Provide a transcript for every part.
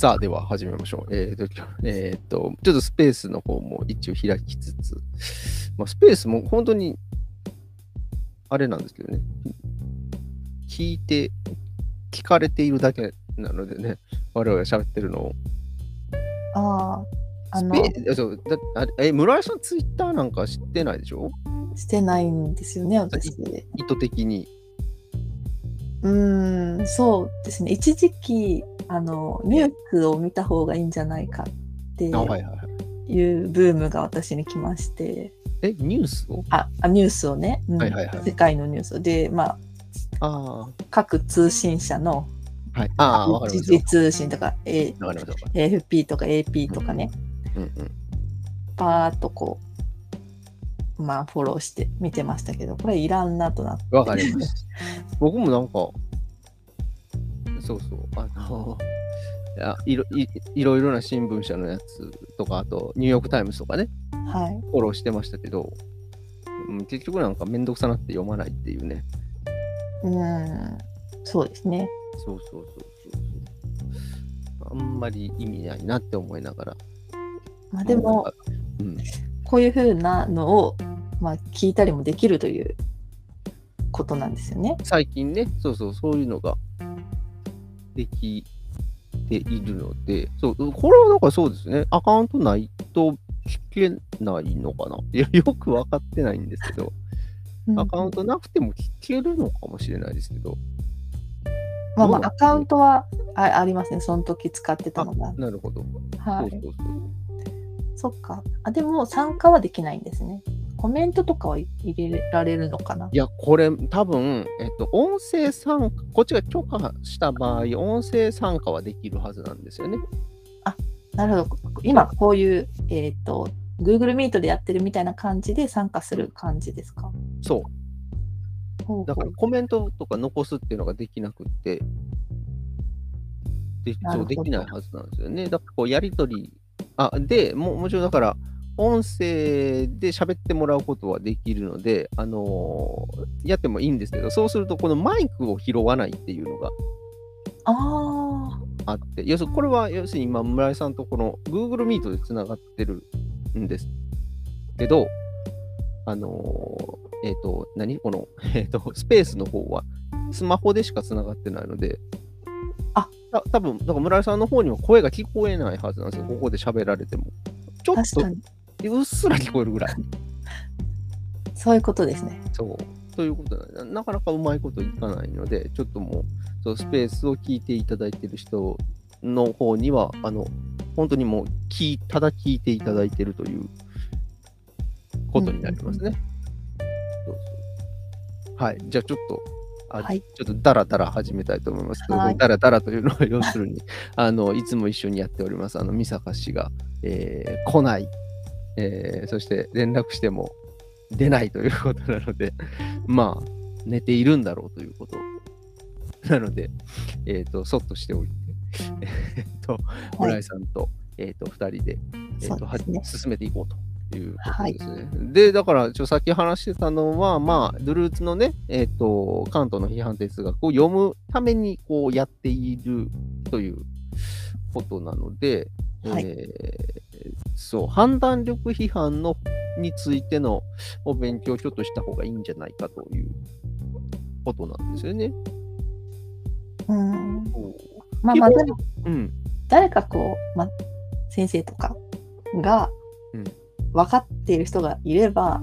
さあ、では始めましょう。えっ、と、えっ、と、ちょっとスペースの方も一応開きつつ、まあ、スペースも本当に、あれなんですけどね、聞いて、聞かれているだけなのでね、我々が喋ってるのを。ああ、あの、そうだあれえ、村井さん、ツイッターなんか知ってないでしょ？してないんですよね、私。意図的に。うーん、そうですね。一時期、あの、ニュースを見た方がいいんじゃないかっていはいはい。いうブームが私に来まして、え、ニュースを？あ、あニュースをね、うんはいはいはい世界のニュースをで、まあ、あ各通信社のあ、はい。通信とか、A。AFP とか AP とかね、うんうん。パーッとこう、まあ、フォローして見てましたけど、これいらんなとなって。わかります。僕もなんか、そうそう、あの、いやいろいいろいろな新聞社のやつとか、あと、ニューヨーク・タイムズとかね、はい。フォローしてましたけど、うん結局なんかめんどくさなって読まないっていうね。うん、そうですね。そうそうそうそうそう。あんまり意味ないなって思いながら。まあ、でも、うん、こういうふうなのを、まあ、聞いたりもできるということなんですよね。最近ね、そうそう、そういうのができているので、そう、これはだからそうですね、アカウントないと聞けないのかな いや、よく分かってないんですけど、うんアカウントなくても聞けるのかもしれないですけど、まあまあ、アカウントはあありますね。その時使ってたのが。なるほど。はい。そうそうそっか。あ、でも参加はできないんですね。コメントとかは入れられるのかな？いや、これ、多分、えっと、音声参加、こっちが許可した場合、音声参加はできるはずなんですよね。なるほど。今、こういう、えっ、と、Google Meet でやってるみたいな感じで参加する感じですか？そう。だからコメントとか残すっていうのができなくって、でそうできないはずなんですよね。だからこうやりとり、あでももちろんだから、音声で喋ってもらうことはできるので、あのーやってもいいんですけど、そうするとこのマイクを拾わないっていうのがああって、要するにこれは要するに今、村井さんとこの Google Meet でつながってるんですけど、あのーえっ、と、何？この、えっ、と、スペースの方はスマホでしかつながってないので、あた多分だから村井さんの方には声が聞こえないはずなんですよ、ここで喋られても。ちょあ、っ。とうっすら聞こえるぐらい。そういうことですね。そう。ということななかなかうまいこといかないので、ちょっともう、そうスペースを聞いていただいている人の方には、あの、本当にもう聞い、ただ聞いていただいているということになりますね。そうそうはい。じゃあちょっと、あはいちょっとダラダラ始めたいと思いますけど、はいダラダラというのは要するに、あの、いつも一緒にやっております、あの、美坂氏が、えー来ない、えーそして連絡しても出ないということなので、まあ、寝ているんだろうということなので、えっ、と、そっとしておいて、えっと、村井さんと、えっ、と、二人で、えっ、と、ね進めていこうと。いうことですね。で、だから、ちょさっき話してたのは、まあ、ドゥルーツのね、えっ、と、関東の批判哲学を読むために、こう、やっているということなので、はいえーそう、判断力批判のについてのお勉強をちょっとした方がいいんじゃないかということなんですよね。うん。まあまあ、うん。誰かこう、まあ、先生とかがうん分かっている人がいれば、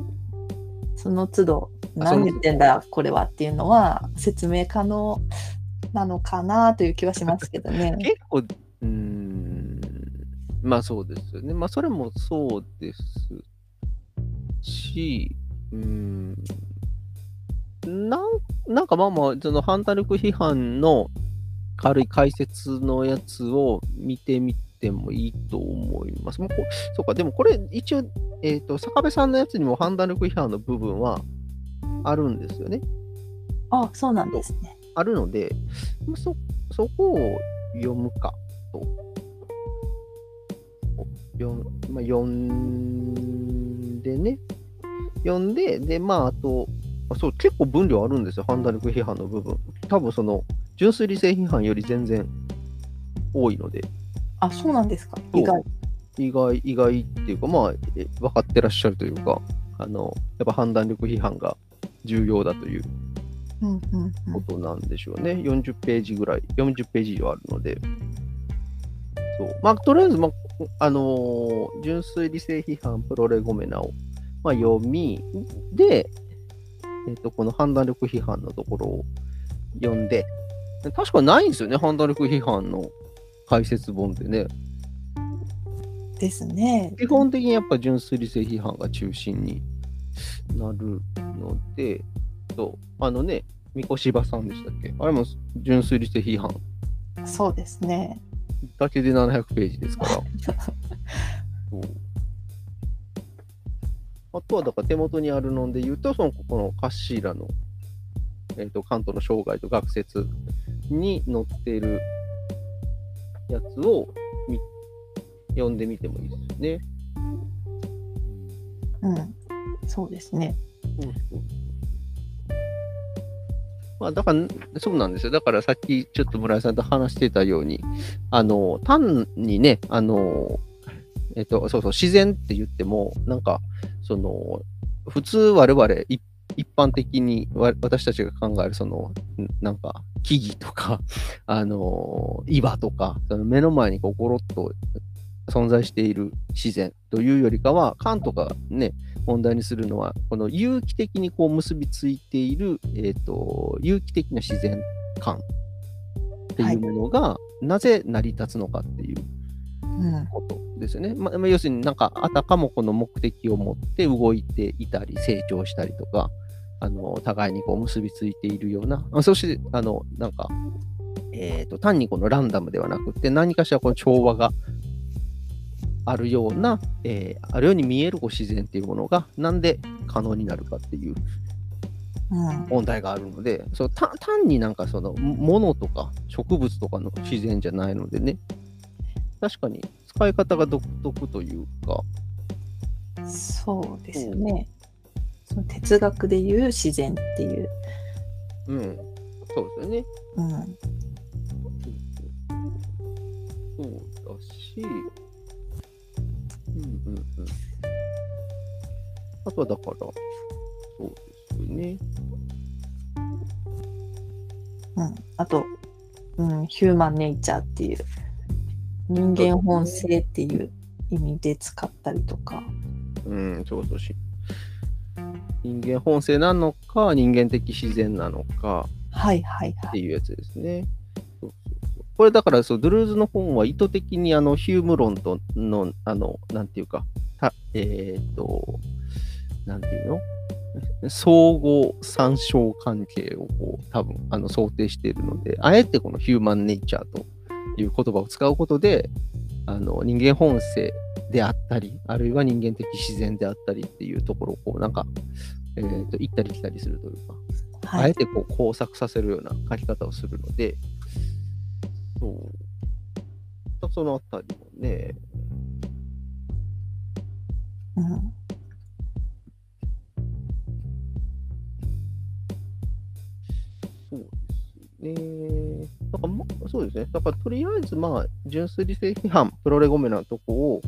その都度あ何言ってんだこれはっていうのは説明可能なのかなという気はしますけどね。結構、うーん、まあそうですよね。まあそれもそうですし、うーん、なんなんかまあまあ、その反対力批判の軽い解説のやつを見てみてもいいと思います。もうこそうか、でもこれ一応、えっ、と、坂部さんのやつにも判断力批判の部分はあるんですよね。あ、そうなんですね。あるので、まあそそこを読むかと。読んまあ、読んでね。読んで、で、まあ、あと、あそう、結構分量あるんですよ、判断力批判の部分。多分その、純粋理性批判より全然多いので。あ、そうなんですか？意外。意外、意外っていうか、まあ、え分かってらっしゃるというか、あの、やっぱ判断力批判が重要だといううんうんうんことなんでしょうね。40ページぐらい、40ページ以上あるので。そう。まあ、とりあえず、まあ、あのー純粋理性批判、プロレゴメナを、まあ、読み、で、えっ、と、この判断力批判のところを読んで、確かないんですよね、判断力批判の解説本ってね。ですね。基本的にやっぱ純粋理性批判が中心になるので、あのね、三越柴さんでしたっけ？あれも純粋理性批判そうですね。だけで700ページですから。そ うあとはだから手元にあるので言うと、そのここのカッシーラの、えー、と関東の生涯と学説に載っているやつをみ読んでみてもいいですよね。うん。そうですね。そうそうまあ、だから、そうなんですよ。だからさっきちょっと村井さんと話してたように、あの、単にね、あの、えっと、そうそう、自然って言っても、なんか、その、普通我々一般的に私たちが考えるそのなんか木々とかあの岩とかその目の前にこうゴロッと存在している自然というよりかはカントがね問題にするのはこの有機的にこう結びついている、えー、と有機的な自然観っていうものがなぜ成り立つのかっていううん。ことですよね。まあ、まあ要するになんかあたかもこの目的を持って動いていたり成長したりとかあの互いにこう結びついているようなあそしてあのなんか、えー、と単にこのランダムではなくて何かしらこの調和があるような、えーあるように見えるこう自然っていうものがなんで可能になるかっていううん。問題があるのでそう単単になんかそのものとか植物とかの自然じゃないのでね確かに使い方が独特というかそうですよね。その哲学でいう自然っていう。うんそうですよねうん。そうだしうんうんうんあとはだからそうですよねうん。あと、うん、ヒューマンネイチャーっていう、人間本性っていう意味で使ったりとか。うんそうそうし人間本性なのか人間的自然なのかはいはいはい。っていうやつですね。これだからそう、ドゥルーズの本は意図的にあのヒューム論との、あの、なんていうか、たえっ、と、なんていうの相互参照関係をこう多分あの想定しているので、あえてこのヒューマンネイチャーという言葉を使うことで、あの人間本性であったり、あるいは人間的自然であったりっていうところをこうなんか、えー、と行ったり来たりするというか、はい。あえてこう工作させるような書き方をするので、そう。そのあたりもね、うん。そうですね。だから、ま、そうですね。だから、とりあえず、まあ、純粋理性批判、プロレゴメのとこを、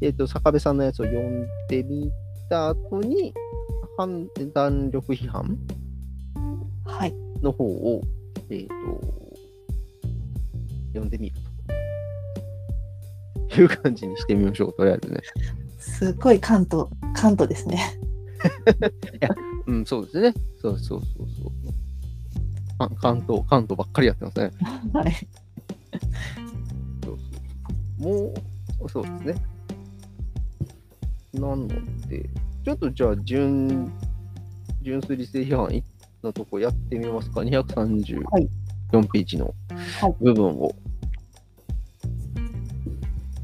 えっ、と、坂部さんのやつを読んでみた後に、判断力批判はい。の方を、えっ、と、読んでみるという感じにしてみましょう、とりあえずね。すごい関東、関東ですね。うん、そうですね。そうそうそうそう。あ関東、関東ばっかりやってますね。はい。そうそうもう、そうですね。なので、ちょっとじゃあ、純、純粋理性批判のとこやってみますか。234はいページのはい部分を。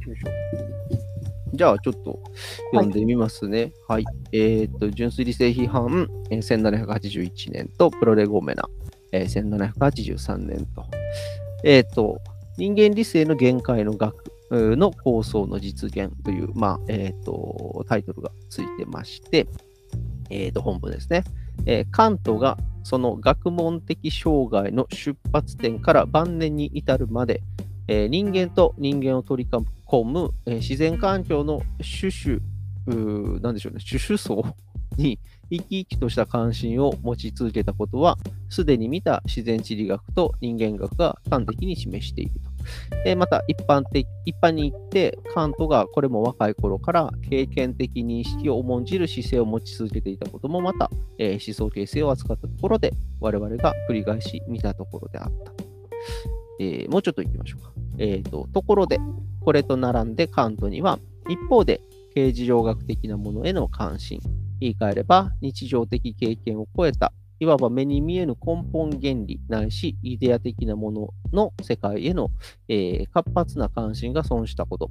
よいしょ。じゃあ、ちょっと読んでみますね。はい。えっ、と、純粋理性批判、えー1781年と、プロレゴメナ、えー1783年と。えっ、と、人間理性の限界の学の構想の実現という、まあ、えっ、と、タイトルがついてまして、えっ、と、本文ですね。えーカントがその学問的障害の出発点から晩年に至るまで、えー人間と人間を取り込む、えー自然環境の種々、うーなんでしょうね、種々層に生き生きとした関心を持ち続けたことは、すでに見た自然地理学と人間学が端的に示していると。えまた一般的、一般に言って、カントがこれも若い頃から経験的認識を重んじる姿勢を持ち続けていたこともまた、えー思想形成を扱ったところで、我々が繰り返し見たところであった。えーもうちょっと行きましょうか。えーと、ところで、これと並んでカントには、一方で、形事情学的なものへの関心、言い換えれば日常的経験を超えた、いわば目に見えぬ根本原理ないしイデア的なものの世界への、えー活発な関心が損したこと、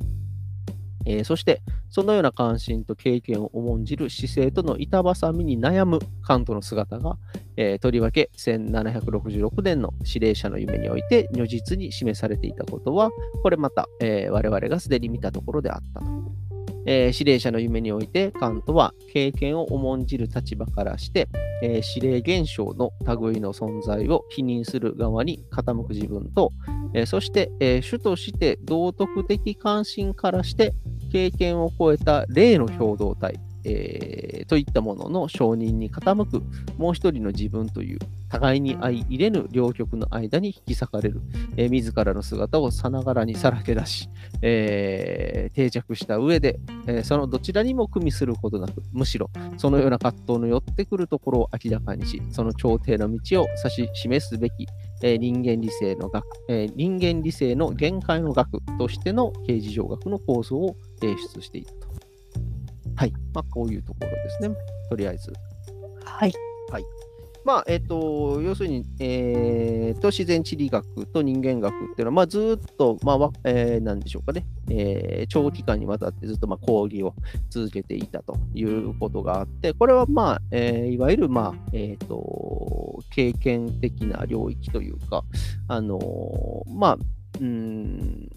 えーそしてそのような関心と経験を重んじる姿勢との板挟みに悩むカントの姿が、えーとりわけ1766年の指令者の夢において如実に示されていたことはこれまた、えー我々がすでに見たところであったと。え指令者の夢においてカントは経験を重んじる立場からして、え指令現象の類の存在を否認する側に傾く自分と、えそして、え主として道徳的関心からして経験を超えた霊の共同体、えーといったものの承認に傾くもう一人の自分という互いに相入れぬ両極の間に引き裂かれる、えー自らの姿をさながらにさらけ出し、えー定着した上で、えーそのどちらにも組みすることなく、むしろそのような葛藤の寄ってくるところを明らかにし、その頂点の道を指し示すべき、えー人間理性の学、えー人間理性の限界の学としての形事上学の構想を提出していると。はい。まあ、こういうところですね。とりあえず。はい。まあ、えっ、と、要するに、えーと、自然地理学と人間学っていうのは、まあ、ずっと、まあ、えーなんでしょうかね、えー長期間にわたってずっと、まあ、講義を続けていたということがあって、これは、まあ、えーいわゆる、まあ、えっ、と、経験的な領域というか、あのーまあ、うん、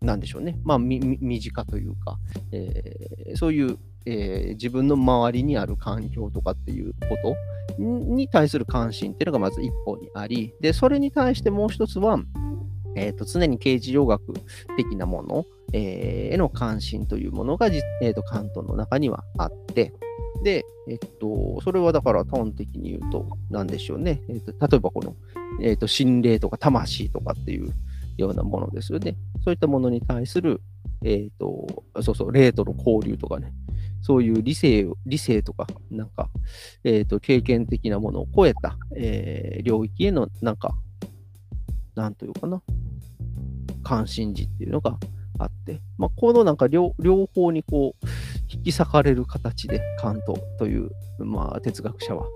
なんでしょうね、まあ、みみ身近というか、えーそういう、えー自分の周りにある環境とかっていうこと？に対する関心っていうのがまず一方にあり、で、それに対してもう一つは、えーと常に刑事上学的なもの、えーへの関心というものが、えーと関東の中にはあって、で、えっと、それはだから端的に言うと、なんでしょうね。えっと、例えばこの、えっと、心霊とか魂とかっていうようなものですよね。そういったものに対する、えっと、そうそう、霊との交流とかね。そういう理性、理性とか、なんか、えっと、経験的なものを超えた、えー領域への、なんか、なんというかな、関心事っていうのがあって、まあ、このなんか両方にこう、引き裂かれる形で、カントという、まあ、哲学者は、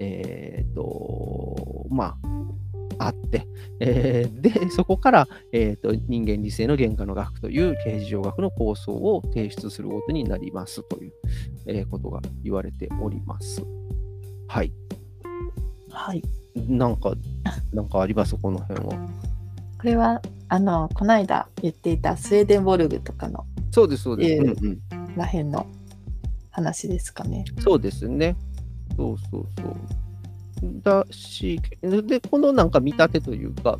えっ、と、まあ、あって、えーで、そこから、えー、と人間理性の原価の学という形事上学の構想を提出することになりますという、えーことが言われております。はい。はい。なんか、なんかあります？この辺は。これは、あの、この間言っていたスウェーデンボルグとかのそうです、そうです。えーうんうんらへんの話ですかね。そうですね。そうそうそう。だし、で、このなんか見立てというか、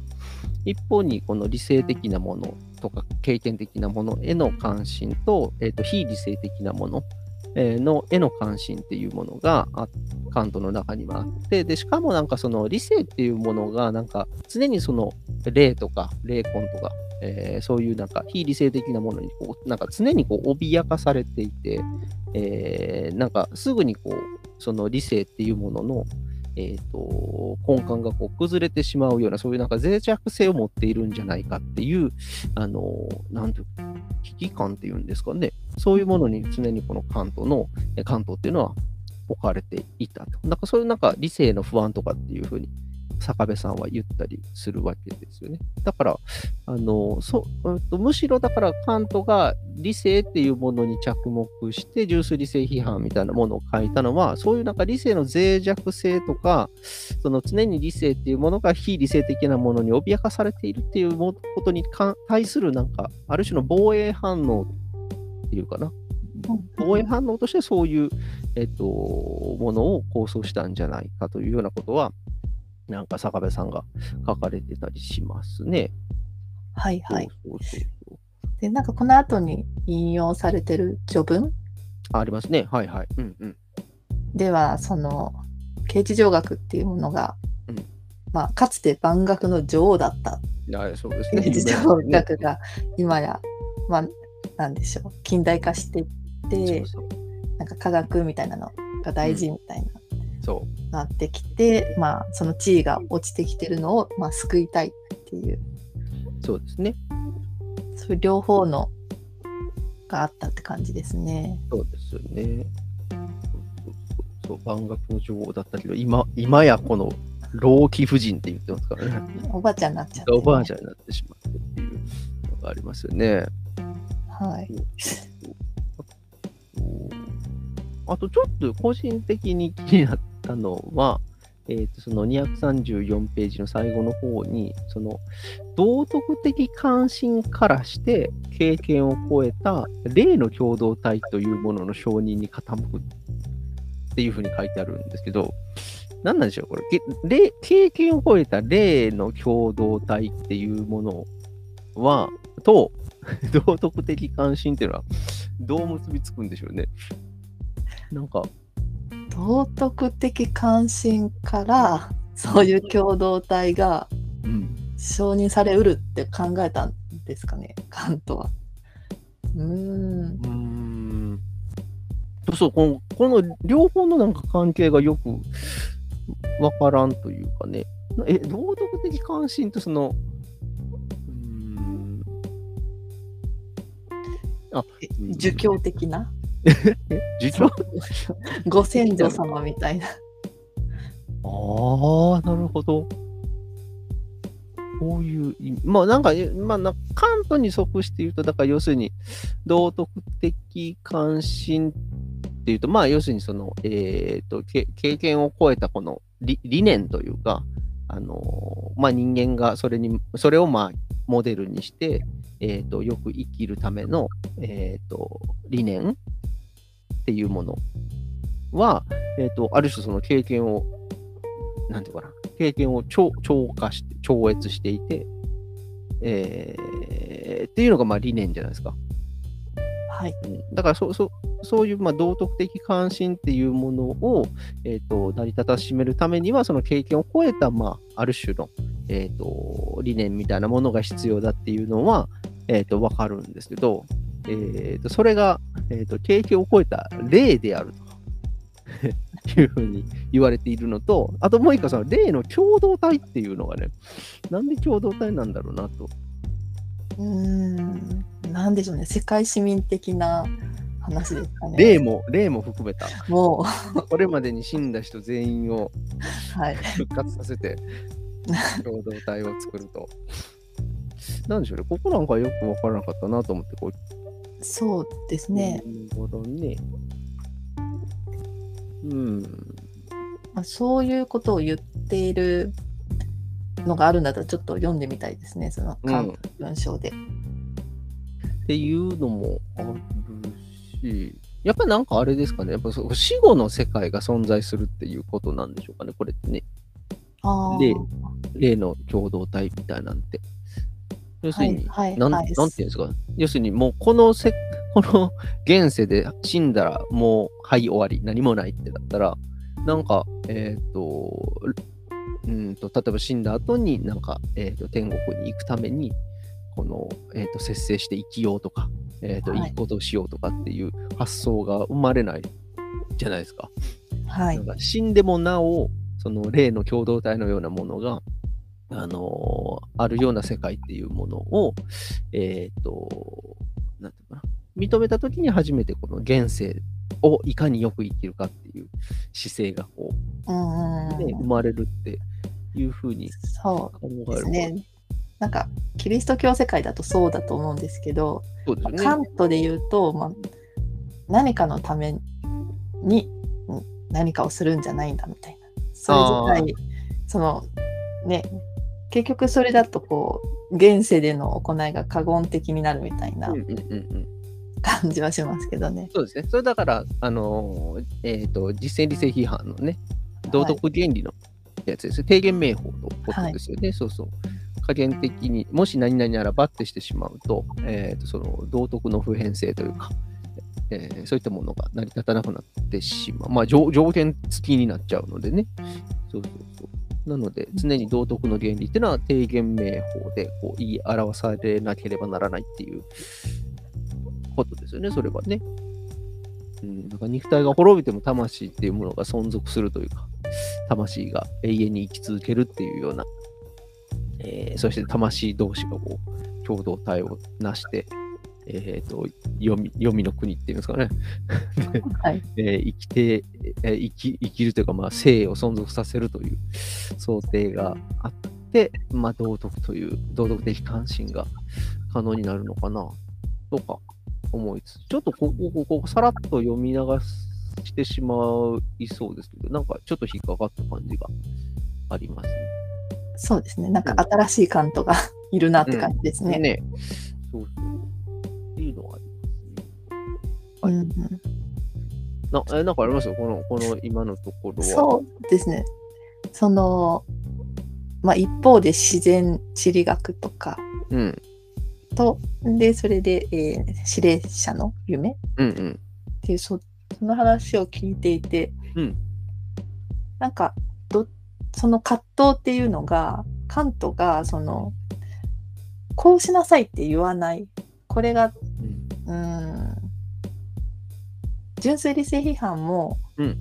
一方にこの理性的なものとか経験的なものへの関心と、えー、と非理性的なもの、えーのへの関心っていうものがあカントの中にはあって、で、しかもなんかその理性っていうものがなんか常にその霊とか霊魂とか、えーそういうなんか非理性的なものにこうなんか常にこう脅かされていて、えーなんかすぐにこうその理性っていうものの、えー、と根幹がこう崩れてしまうようなそういうなんか脆弱性を持っているんじゃないかっていうあのなんていう危機感っていうんですかね。そういうものに常にこの関東のえ関東っていうのは置かれていたと。なんかそういうなんか理性の不安とかっていうふうに坂部さんは言ったりするわけですよね。だから、あのそむしろだからカントが理性っていうものに着目して純粋理性批判みたいなものを書いたのはそういうなんか理性の脆弱性とかその常に理性っていうものが非理性的なものに脅かされているっていうことに対するなんかある種の防衛反応っていうかな防衛反応としてそういう、えっと、ものを構想したんじゃないかというようなことはなんか坂部さんが書かれてたりしますね。はいはい。そうそうそうで、なんかこの後に引用されてる序文？あありますね。はいはい。うんうん。では、その、刑事上学っていうものが、うんまあ、かつて万学の女王だったあそうですね。刑事上学が今や、まあ、なんでしょう、近代化していって、そうそうなんか科学みたいなのが大事みたいな、なってきて、まあ、その地位が落ちてきてるのを、まあ、救いたいっていう、そうですね。そういう両方のがあったって感じですね。そうですよね。そうそうそう万学の女王だったけど、今今やこの老貴婦人って言ってますからね。おばあちゃんになっちゃって、おばあちゃんになってしまってっていうのがありますよね。はい。あとちょっと個人的に気になったのは、えー、とその234ページの最後の方に、その道徳的関心からして経験を超えた霊の共同体というものの承認に傾くっていうふうに書いてあるんですけど、何なんでしょう、これ。経験を超えた霊の共同体っていうものは、と、道徳的関心っていうのは、どう結びつくんでしょうね。なんか、道徳的関心からそういう共同体がうん。承認されうるって考えたんですかねカントは。うーんうーん。そう、この、この両方のなんか関係がよくわからんというかね。え、道徳的関心とその、うーん。あ、うん儒教的なえ儒教ご先祖様みたいな。ああ、なるほど。こういう。まあなんか、えまあな、カントに即して言うと、だから要するに、道徳的関心っていうと、まあ要するにその、えっ、とけ、経験を超えたこの理理念というか、あのーまあ人間がそれに、それをまあモデルにして、えっ、と、よく生きるための、えっ、と、理念っていうものは、えっ、と、ある種その経験を、なんていうかな、経験を超超過して、超越していて、えーっていうのがまあ理念じゃないですか。はい。うん、だからそそそういうまあ道徳的関心っていうものを、えー、と成り立たしめるためには、その経験を超えた、まあ、ある種の、えー、と理念みたいなものが必要だっていうのは、えー、と分かるんですけど、えー、とそれが、えー、と経験を超えた例であると いうふうに言われているのと、あともう一個、その例の共同体っていうのがね、なんで共同体なんだろうなと。うーん。なんでしょうね。世界市民的な話ですかね。例も、例も含めた。もこれまでに死んだ人全員を。復活させて 共同体を作ると。なんでしょうね、ここなんかよくわからなかったなと思って、こう。そうですね。なるほどね。うん。まあ、そういうことを言っているのがあるんだったらちょっと読んでみたいですね。その文章で。っていうのもあるし、やっぱなんかあれですかね、やっぱそう死後の世界が存在するっていうことなんでしょうかね、これってね。ああ。で例の共同体みたいなんて。要するに、はいはいなんはいなんていうんですか、要するにもうこのせ、この現世で死んだらもう、はい、終わり、何もないってだったら、なんか、えっ、と、うんと、例えば死んだ後になんか、えっ、と、天国に行くために、この、えっ、と、節制して生きようとか、えっ、と、はいいいことをしようとかっていう発想が生まれないじゃないですか。はいなん。か死んでもなお、その霊の共同体のようなものが、あのーあるような世界っていうものを、えっ、と、なんていうかな、認めたときに初めてこの現世をいかによく生きるかっていう姿勢がこうんう、ね、生うん。まれるっていうふうにそう考えるですね。なんかキリスト教世界だとそうだと思うんですけど、そうですよね。カントで言うと、まあ、何かのためにうん何かをするんじゃないんだみたいな。それ自体、そのね、結局それだとこう、現世での行いが過言的になるみたいな。感じはしますけどね。そうですね。それだから、あのーえっ、と、実践理性批判のね、道徳原理のやつですね。提言名法のことですよね。そうそう。加減的に、もし何々ならばってしてしまうと、えー、とその道徳の普遍性というか、えーそういったものが成り立たなくなってしまう。まあ条、条件付きになっちゃうのでね。そうそう。なので、常に道徳の原理っていうのは定言名法でこう言い表されなければならないっていうことですよね、それはね。うん、だか肉体が滅びても魂っていうものが存続するというか、魂が永遠に生き続けるっていうような、えーそして魂同士がこう共同体をなして、えー、と読み読みの国っていうんですかね、はい。えー生きて、えー生き生きるというか、まあ、生を存続させるという想定があって、まあ、道徳という道徳的関心が可能になるのかなとか思いつつ、ちょっとここ、ここ、さらっと読み流してしまいそうですけど、なんかちょっと引っかかった感じがありますそうですね。なんか新しいカントがいるなって感じですね。ね。ねそうそう。はいうんうんなえなんかあります？よこの、この今のところは。そうですね。その、まあ、一方で自然地理学とかうん。と、で、それで、えー指令者の夢っうんうん。ていうそ、その話を聞いていて、うんなんかど、その葛藤っていうのが、カントが、その、こうしなさいって言わない。これが、うん、純粋理性批判も、うん。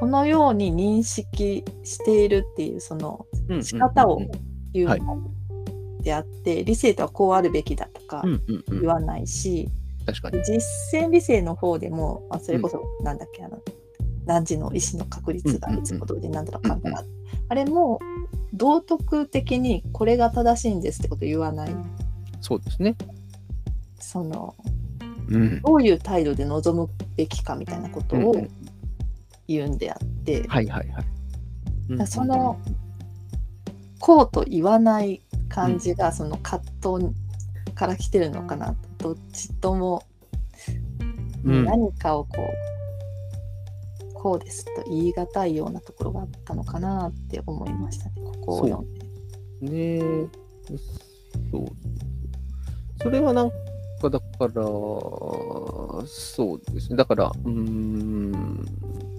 このように認識しているっていうそのうん仕方をうん。言うはいのであって、理性とはこうあるべきだとかうんうんうん。言わないし、確かに。実践理性の方でも、あそれこそなんだっけ、あの何時の意思の確率がいつほどでなんだらかんだら、あれも道徳的にこれが正しいんですってこと言わない。そうですね。そのうん。どういう態度で臨むべきかみたいなことをうん。うん言うんであって、はいはいはい。その、こうと言わない感じがその葛藤から来てるのかなとどっちともうん。何かをこう、こうですと言い難いようなところがあったのかなって思いましたね。ここを読んで。ねえ、そう。それはなんか、だから、そうですね。だから、うーん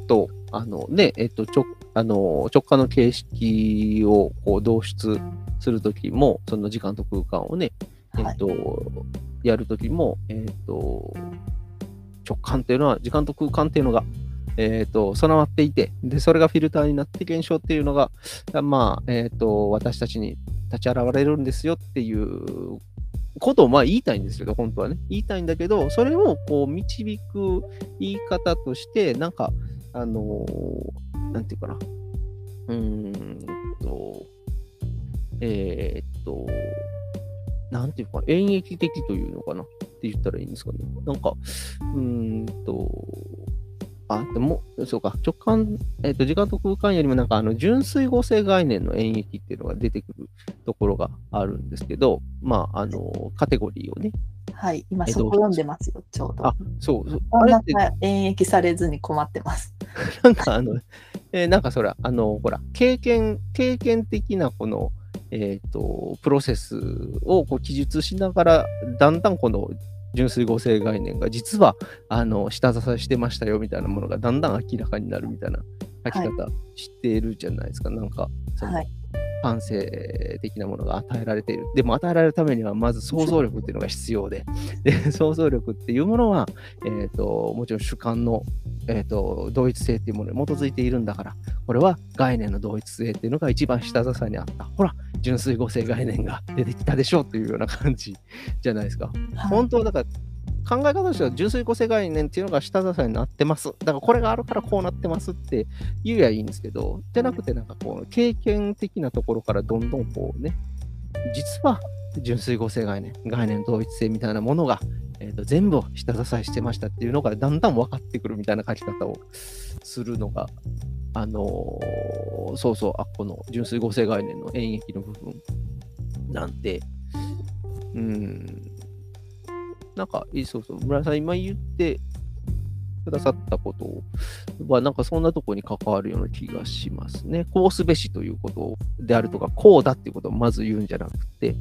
と、あのね、えっと、直あの直感の形式をこう導出するときも、その時間と空間をね、えはいっと、やるときも、えっと、直感っていうのは、時間と空間っていうのが、えっと、備わっていて、で、それがフィルターになって現象っていうのが、まあ、えっと、私たちに立ち現れるんですよっていうことをまあ言いたいんですけど、本当はね。言いたいんだけど、それをこう導く言い方として、なんか、あのーなんていうかな。うーんと、えーっと、なんていうか、演劇的というのかなって言ったらいいんですかね。なんか、うーんと、あ、でも、そうか、直感、えーっと、時間と空間よりもなんか、あの、純粋合成概念の演劇っていうのが出てくるところがあるんですけど、まあ、あの、カテゴリーをね。はい、今えそこ読んでますよ、ちょうど。あ、そう、そうあれって、か演繹されずに困ってます。なんかあの、えーなんかそれ、あの、ほら、経験、経験的なこの、えっ、と、プロセスをこう記述しながら、だんだんこの純粋合成概念が実は、あの、下支えしてましたよみたいなものがだんだん明らかになるみたいな書き方してるじゃないですか。なんか、そのはい、感性的なものが与えられている。でも与えられるためにはまず想像力っていうのが必要で、で想像力っていうものは、えー、ともちろん主観の、えー、と同一性っていうものに基づいているんだから、これは概念の同一性っていうのが一番下支えにあった。ほら、純粋合成概念が出てきたでしょうというような感じじゃないですか。はい本当はだから考え方としては純粋合成概念っていうのが下支えになってます。だからこれがあるからこうなってますって言えばいいんですけど、じゃなくてなんかこう経験的なところからどんどんこうね、実は純粋合成概念、概念同一性みたいなものが、えーと全部を下支えしてましたっていうのがだんだん分かってくるみたいな書き方をするのが、あのーそうそう、あこの純粋合成概念の演劇の部分なんで、うん、なんか、いいそうそう、村田さん今言ってくださったことは、なんかそんなところに関わるような気がしますね。こうすべしということであるとか、こうだっていうことをまず言うんじゃなくて、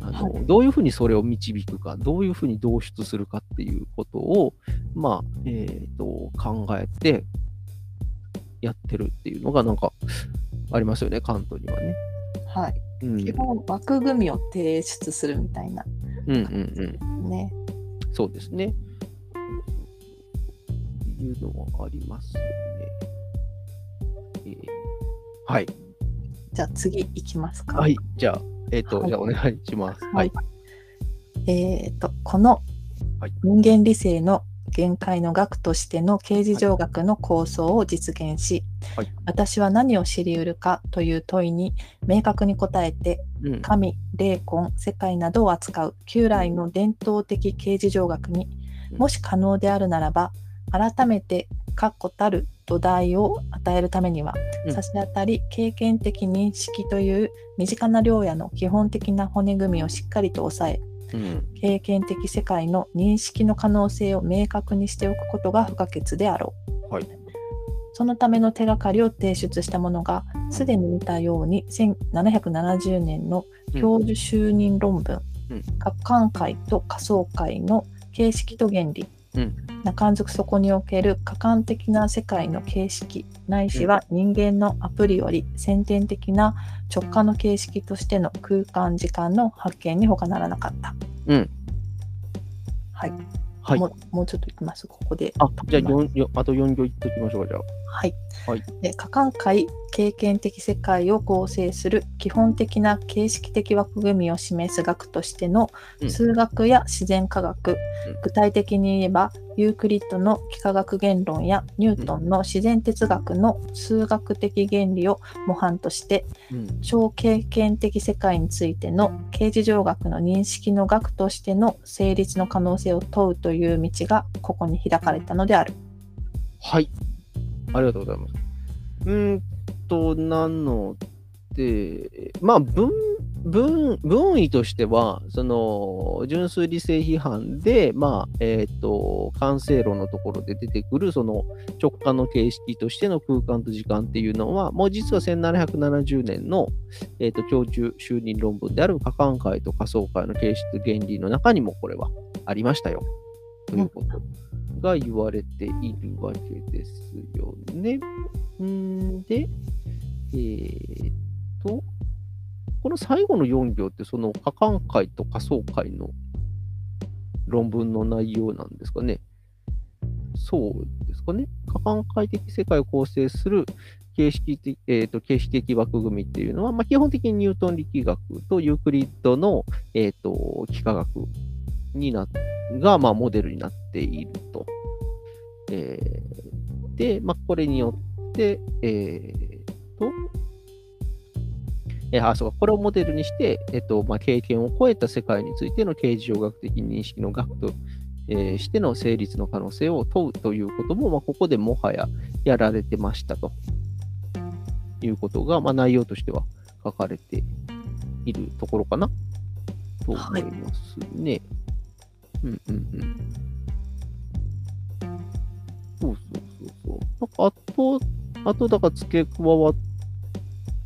あの、はいどういうふうにそれを導くか、どういうふうに導出するかっていうことを、まあ、えっ、と、考えてやってるっていうのが、なんか、ありますよね、カントにはね。はい。うん、基本枠組みを提出するみたいなうんうんうん。ね。そうですね。いうのはありますよね。えーはい。じゃあ次いきますか。はい。じゃあ、えっ、と、はいじゃあお願いします。ははいい。えっ、と、このはい人間理性の限界の学としての形事上学の構想を実現し、はい。私は何を知り得るかという問いに明確に答えて、うん。神、霊魂、世界などを扱う旧来の伝統的形事上学にうん。もし可能であるならば改めて確固たる土台を与えるためには、うん。差し当たり経験的認識という身近な領野の基本的な骨組みをしっかりと抑えうん。経験的世界の認識の可能性を明確にしておくことが不可欠であろう。はい。そのための手がかりを提出したものが、すでに見たように1770年の教授就任論文、うん各艦会と仮想会の形式と原理、うん中んずくそこにおける可感的な世界の形式、ないしは人間のアプリより先天的な直感の形式としての空間時間の発見に他ならなかった。うん。はい。はいも。うもうちょっといきます、ここで。あ、じゃあ、四よあと4行いっときましょうか、じゃあ。はい。はいで可感会経験的世界を構成する基本的な形式的枠組みを示す学としてのうん数学や自然科学、うん具体的に言えばユークリッドの幾何学原論やニュートンの自然哲学の数学的原理を模範としてうん。超経験的世界についての形事上学の認識の学としての成立の可能性を問うという道がここに開かれたのである。はい。ありがとうございます。うーんと、なので、まあ、文、文、文意としては、その、純粋理性批判で、まあ、えっ、と、完成論のところで出てくる、その、直感の形式としての空間と時間っていうのは、もう実は1770年の、えっ、と、教授就任論文である可感会と仮想会の形式と原理の中にもこれはありましたよ。ということが言われているわけですよね。んで、えーっと、この最後の4行って、その可感会と仮想会の論文の内容なんですかね。そうですかね。可感会的世界を構成する形式的,、えーと形式的枠組みっていうのは、まあ、基本的にニュートン力学とユークリッドの、えーと幾何学になが、まあ、モデルになっていると。えーで、まあ、これによって、えーと、えーあ、そうか、これをモデルにして、えっと、まあ、経験を超えた世界についての形状学的認識の学と、えーしての成立の可能性を問うということも、まあ、ここでもはややられてましたということが、まあ、内容としては書かれているところかなと思いますね。うんうんうん。そうそなんか、あと、あと、だから付け加わっ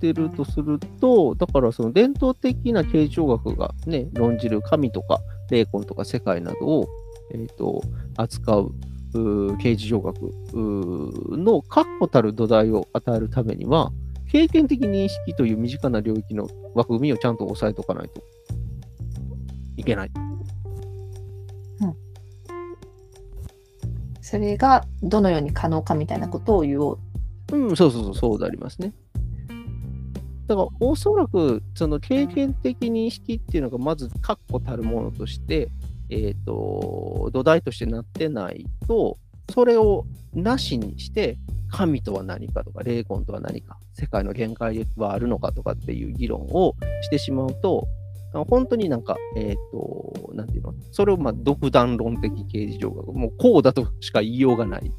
てるとすると、だからその伝統的な形状学がね、論じる神とか霊魂とか世界などを、えー、と扱うう形事上学の確固たる土台を与えるためには、経験的認識という身近な領域の枠組みをちゃんと押さえておかないといけない。それがどのように可能かみたいなことを言おう。うん、そうそうそう、そうでありますね。だから、おそらく、その経験的認識っていうのが、まず確固たるものとして、えっ、と、土台としてなってないと、それをなしにして、神とは何かとか、霊魂とは何か、世界の限界はあるのかとかっていう議論をしてしまうと、本当になんか、えっ、と、なんていうの、それをまあ独断論的形事上学、もうこうだとしか言いようがない、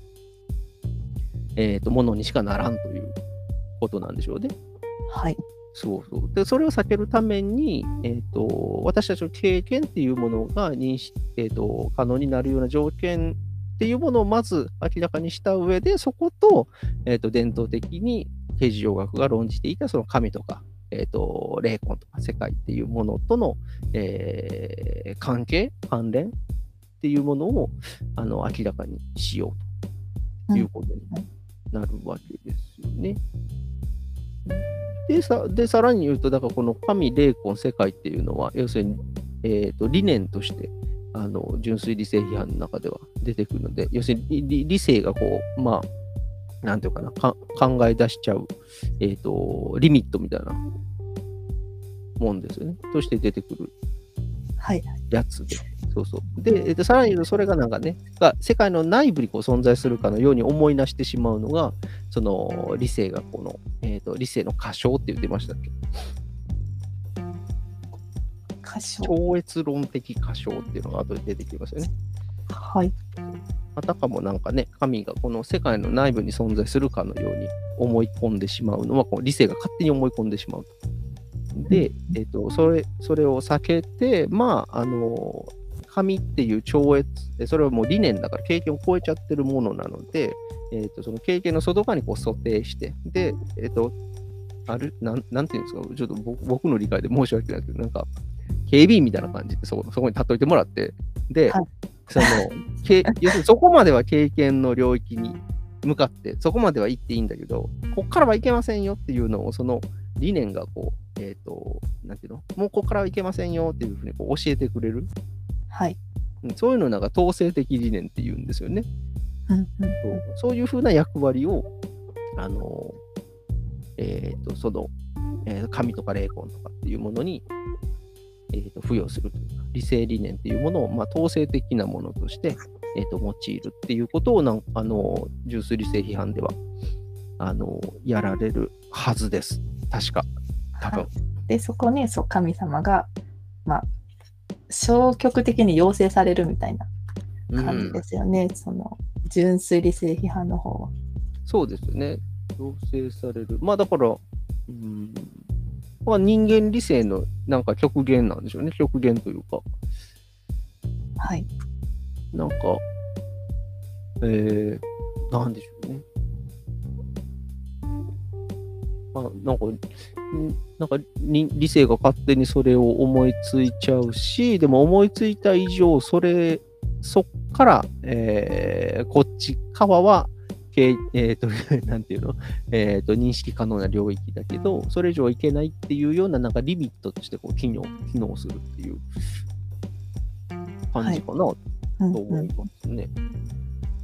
えっ、と、ものにしかならんということなんでしょうね。はい。そうそう。で、それを避けるために、えっ、と、私たちの経験っていうものが認識、えっ、と、可能になるような条件っていうものをまず明らかにした上で、そこと,、えー、と伝統的に形事上学が論じていたその神とか、えー、と霊魂とか世界っていうものとの、えー関係、関連っていうものをあの明らかにしようということになるわけですよね。でさでさらに言うと、だからこの神、霊魂、世界っていうのは、要するに、えー、と理念としてあの純粋理性批判の中では出てくるので、要するに理理性がこう、まあ、なんていうかな、か考え出しちゃう、えーと、リミットみたいなもんですよね。として出てくるはい。やつで。そうそう。で、えーとさらに言うと、それがなんかね、が世界の内部にこう存在するかのように思い出してしまうのが、その理性がこの、えー、と理性の過小って言ってましたっけ？超越論的過小っていうのが後で出てきますよね。はい。あたかもなんかね、神がこの世界の内部に存在するかのように思い込んでしまうのは、こう理性が勝手に思い込んでしまうと。で、えっとそれそれを避けて、まあ、あの、神っていう超越、でそれはもう理念だから経験を超えちゃってるものなので、えっとその経験の外側にこう想定して、で、えっとあるなん、なんていうんですか、ちょっと僕僕の理解で申し訳ないけど、なんか、警備員みたいな感じでそこそこに例えてもらって、で、はいそのけ 要するにそこまでは経験の領域に向かって、そこまでは行っていいんだけど、こっからはいけませんよっていうのを、その理念がこう、えっ、と、なんていうの、もうここからはいけませんよっていうふうにこう教えてくれる、はい。うんそういうのをなんか統制的理念っていうんですよね。うんうんそうそういうふうな役割を、あの、えっ、と、その、えー神とか霊魂とかっていうものに、えー、と付与するというか、理性理念っていうものを、まあ、統制的なものとして、えー、と用いるっていうことをなんあの、純粋理性批判ではあのやられるはずです。確か。多分。で、そこにそう神様が、まあ、消極的に要請されるみたいな感じですよね。その純粋理性批判の方は。そうですよね。要請される。まあだから、うん、まあ、人間理性のなんか極限なんでしょうね。極限というか。はい。なんか、えー、なんでしょうね。まあ、なんか、んなんかに理性が勝手にそれを思いついちゃうし、でも思いついた以上、それ、そっから、えーこっち側は、けえっ、と、なんていうの、えっ、と、認識可能な領域だけど、それ以上はいけないっていうような、なんかリミットとしてこう機能、機能するっていう感じかな、うんと思いうんますね。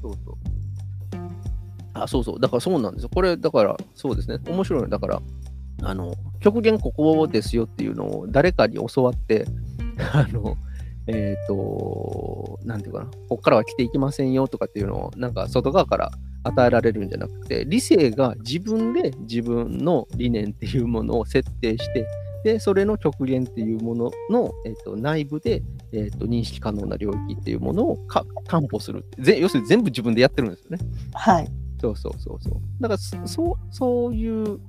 そうそう。あ、そうそう。だからそうなんですよ。これ、だから、そうですね。面白いの。だから、あの、極限ここですよっていうのを誰かに教わって、あの、えっ、と、なんていうかな、ここからは来ていきませんよとかっていうのを、なんか外側から与えられるんじゃなくて、理性が自分で自分の理念っていうものを設定して、で、それの極限っていうものの、えっと内部で、えっと認識可能な領域っていうものをか担保するぜ。要するに全部自分でやってるんですよね。はい。そうそうそうそう。だからそそう、そういう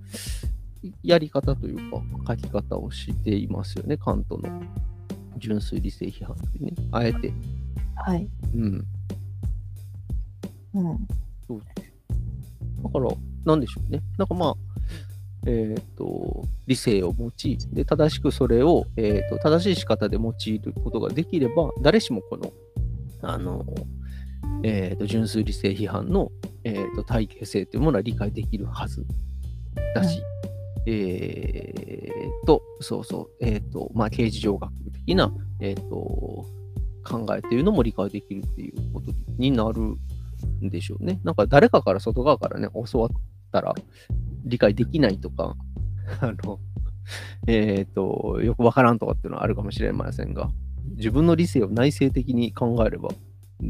やり方というか、書き方をしていますよね、カントの純粋理性批判でね。あえて。はい。うん。うん。だから、なんでしょうね。なんかまあ、えっ、と、理性を用いて、正しくそれを、えー、と正しい仕方で用いることができれば、誰しもこの、あの、えっ、と、純粋理性批判の、えー、と体系性というものは理解できるはずだし、えっ、と、そうそう、えっ、と、まあ、刑事上学的な、えっ、と、考えっていうのも理解できるっていうことになるんでしょうね。なんか誰かから外側からね、教わったら理解できないとか、あの、えっ、と、よくわからんとかっていうのはあるかもしれませんが、自分の理性を内省的に考えれば、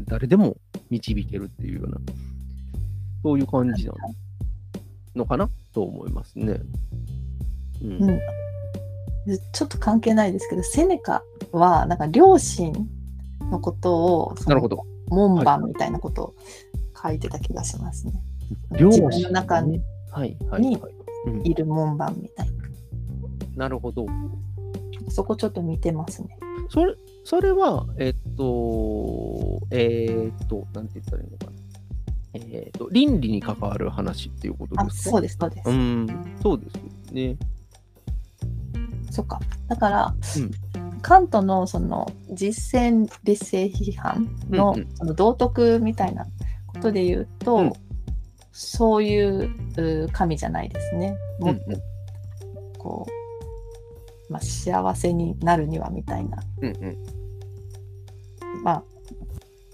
誰でも導けるっていうような、そういう感じなのかな？と思いますね。うん。うんでちょっと関係ないですけど、セネカは、なんか両親のことを、なるほど。門番みたいなことを書いてた気がしますね。両自分の中にはいはいにはい。うんいる門番みたいなるほど。な。そこちょっと似てますね。それそれは、えっと、えっ、と、なんて言ったらいいの？えっ、と、倫理に関わる話っていうことあ、ですか？そうです、そうです。うん、そうですよね。そっか。だから、うんカントのその実践理性批判の,、うんうんその道徳みたいなことで言うと、うんそういうう神じゃないですね。もっとうんこう、まあ、幸せになるにはみたいな、うんうんまあ、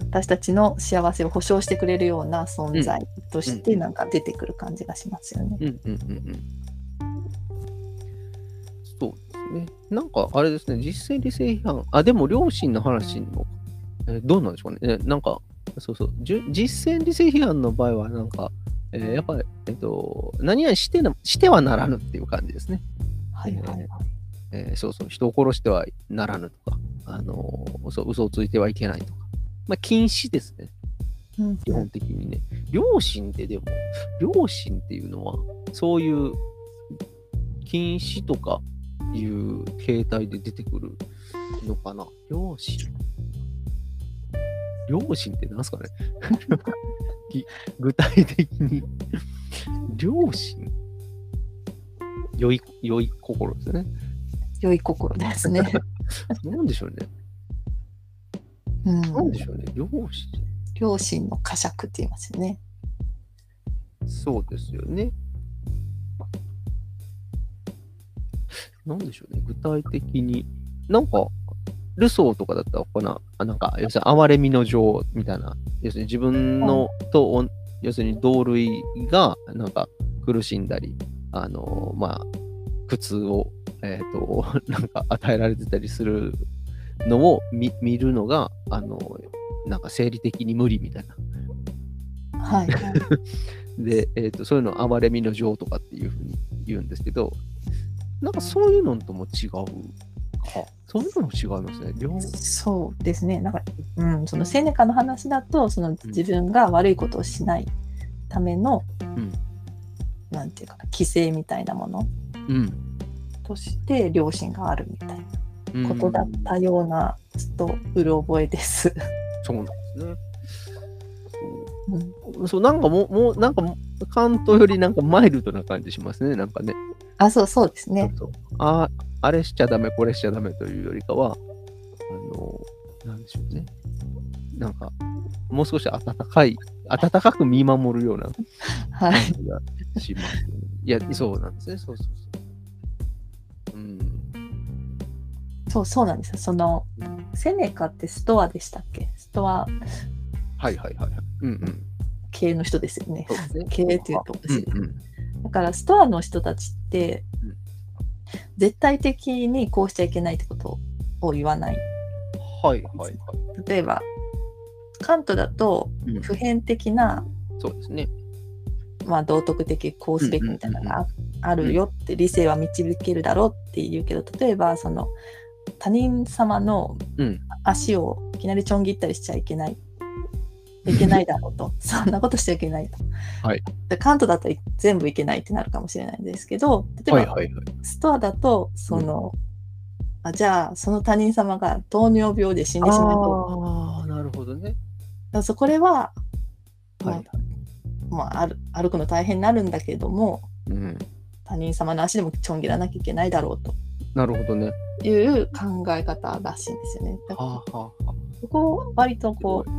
私たちの幸せを保障してくれるような存在としてうんなんか出てくる感じがしますよね。うんうんうんうん。そうですね。なんかあれですね、実践理性批判、あ、でも両親の話の、えーどうなんでしょうかね。えーなんか、そうそう、実践理性批判の場合は、なんか、えーやっぱり、えっと、何々してなしてはならぬっていう感じですね。はいはいはい。えーそうそう、人を殺してはならぬとか、あのー嘘をついてはいけないとか、まあ、禁止ですね。うん基本的にね。両親ってでも、両親っていうのは、そういう禁止とかいう形態で出てくるのかな。両親。両親って何すかね ぎ具体的に。両親良い、良い心ですよね。良い心ですね。なんでしょうね。うんなんでしょうね。両親。両親の呵責って言いますよね。そうですよね。なんでしょうね、具体的に。なんか、ルソーとかだったらかな、あなんか、要するに、哀れみの情みたいな、要するに自分のと、要するに同類が、なんか、苦しんだり、あの、まあ、苦痛を、えっ、と、なんか与えられてたりするのを見見るのが、あの、なんか生理的に無理みたいな。はい、はい。で、えーと、そういうのを哀れみの情とかっていうふうに言うんですけど、なんかそういうのとも違うか。そういうのも違いますね。両そうですね。なんか、うん、そのセネカの話だと、その自分が悪いことをしないための、うんなんていうかな、規制みたいなものうん。として良心があるみたいうんなことだったような、ちょっとうる覚えです。そうなんですね。うんそうなんかもう、もうなんか関東よりなんかマイルドな感じしますね。なんかね。あ、そうそうですね。そうそうああれしちゃダメ、これしちゃダメというよりかは、あの、なんでしょうね。なんか、もう少し温かい、温かく見守るようなはい。感じがしますよね。いや、そうなんですね。そうそうそう。そうそうなんですよ。その、セネカってストアでしたっけ？ストアはいはいはいはい。うんうん。系の人ですよねすね。経営っていうとおかしいうんうん。だからストアの人たちって、うん絶対的にこうしちゃいけないってことを言わない。はいはいはい。例えば、カントだとうん普遍的な、そうですね。まあ、道徳的こうすべきみたいなのがああるよって理性は導けるだろうって言うけど例えばその他人様のうん。足をいきなりちょん切ったりしちゃいけない。いけないだろうと。そんなことしちゃいけないと。はいで関東だと全部いけないってなるかもしれないんですけど、例えば。ストアだと、その、あじゃあ、その他人様が糖尿病で死んでしまうと。ああ、なるほどね。だそこれは、まあはいまあ、歩歩くの大変になるんだけども、うん。他人様の足でもちょん切らなきゃいけないだろうとなるほどね。いう考え方らしいんですよね。だからはあはあはそこ割とこう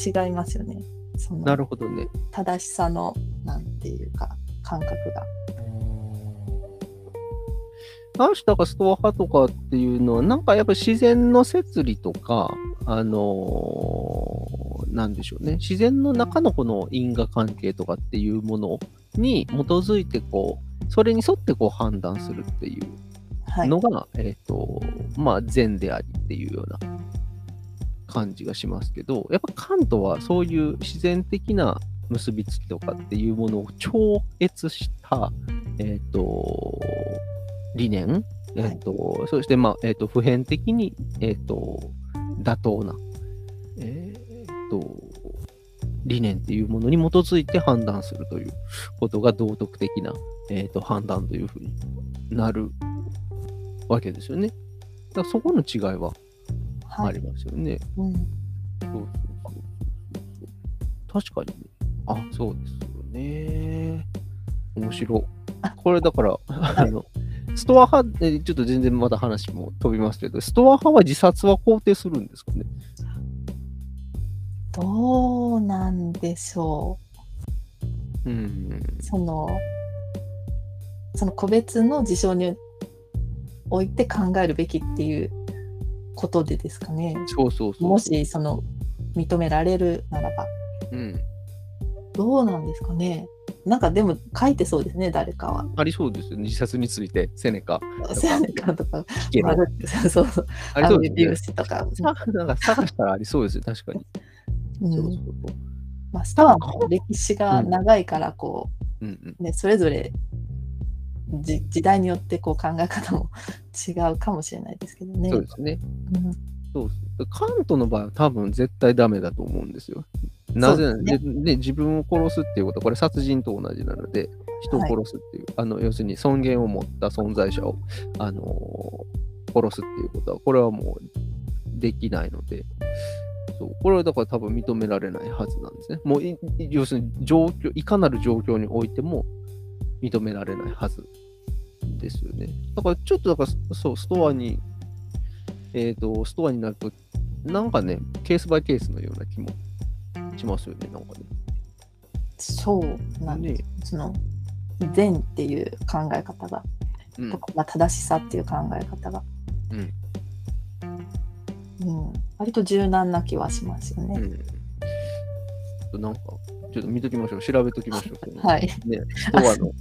違いますよね。そあ。のなるほどね。正しさのなんていうか感覚が。あの人だからストア派とかっていうのは、なんかやっぱ自然の摂理とか、あのーなんでしょうね。自然の中のこの因果関係とかっていうものに基づいて、こう、それに沿ってこう判断するっていうはい。のが、えっ、と、まあ、善でありっていうような感じがしますけど、やっぱカントはそういう自然的な結びつきとかっていうものを超越した、えっ、と、理念、えっ、と、そして、まあ、えっ、と、普遍的に、えっ、と、妥当な、えっ、と、理念っていうものに基づいて判断するということが道徳的な、えっ、と、判断というふうになるわけですよね。だそこの違いははいありますよね。うんそうそうそう確かに。あ、そうですよね。面白。これだから、あの、ストア派、えちょっと全然また話も飛びますけど、ストア派は自殺は肯定するんですかね？どうなんでしょうん。う。その、その個別の事象において考えるべきっていうことでですかね。そうそうそう。もし、その、認められるならば。うん。どうなんですかね。なんかでも書いてそうですね、誰かは。ありそうですよね。自殺について、セネカ。セネカとか、そうそう、ありそうですよねとか。さ なんか探したらありそうですよ、確かに。うんそうそうそう。まあ、スターも歴史が長いから、こうんうん。う、ね、それぞれじ時代によってこう考え方も 違うかもしれないですけどね。そうですね。うんそうそう。カントの場合は多分絶対ダメだと思うんですよ。なぜそうで自分を殺すっていうことは、これ殺人と同じなので、人を殺すっていう、あの要するに尊厳を持った存在者を、あのー殺すっていうことは、これはもうできないので、そうこれはだから多分認められないはずなんですね。もう要するに状況、いかなる状況においても認められないはずですよね。だからちょっとだからそう、ストアに、えっ、と、ストアになると、なんかね、ケースバイケースのような気もしますよね、なんかね。そうなんです。ねその善っていう考え方が、うんとかまあ、正しさっていう考え方が、うんうん、割と柔軟な気はしますよね。うん。なんか、ちょっと見ときましょう、調べときましょう。はい。ね、ストアの、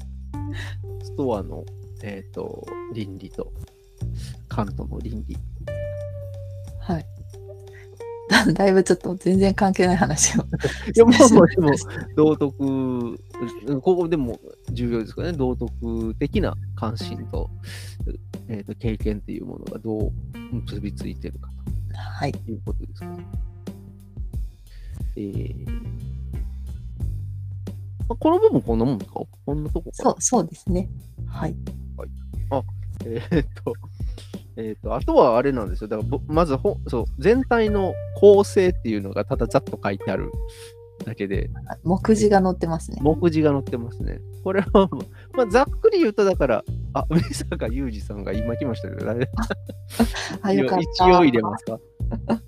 ストアの、えっ、と、倫理と、カントの倫理。はい。だだいぶちょっと全然関係ない話を。いや、まあまあ、でも、道徳、うんここでも重要ですかね、道徳的な関心と、えー、と経験っていうものがどう結びついてるかはい。ということですか？ね。えーあこの部分こんなもんですか？こんなとこかそう、そうですね。はい。えーっと、えーっと、あとはあれなんですよ。だからぼ、まずほ、そう、全体の構成っていうのがただざっと書いてあるだけで、目次が載ってますね。目次が載ってますね。これは、まあ、ざっくり言うと、だから、あ、上坂雄二さんが今来ましたけど、誰あ、よかった。一応入れますか？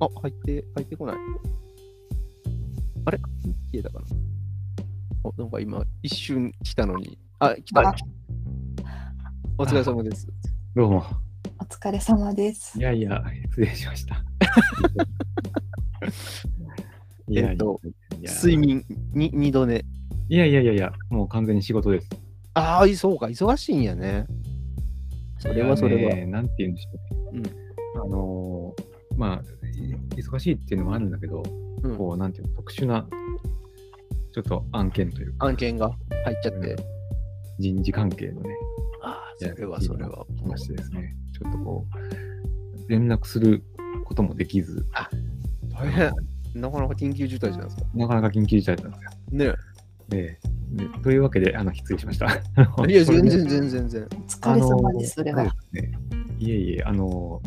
あ、入って、入ってこない。あれ？消えたかな？おなんか今、一瞬来たのに。あ、来たあ。お疲れ様です。どうも。お疲れ様ですい。やいや、失礼しました。えっと睡眠に二度寝。いやいやいやいや、もう完全に仕事です。ああ、そうか、忙しいんやね。それはそれは。ねなんて言うんでしょうね。あのーまあ、い忙しいっていうのもあるんだけど、うんこう、なんていうの、特殊な、ちょっと案件というか、案件が入っちゃって。人事関係のね、ああ、それはそれは。来ましてですね、ちょっとこう、連絡することもできず、大変。なかなか緊急事態じゃないですか。なかなか緊急事態だったんですよ。ねででというわけで、あの、失礼しました。え。いや、全然全然全然。お疲れ様です、それは。いえいえ、あの、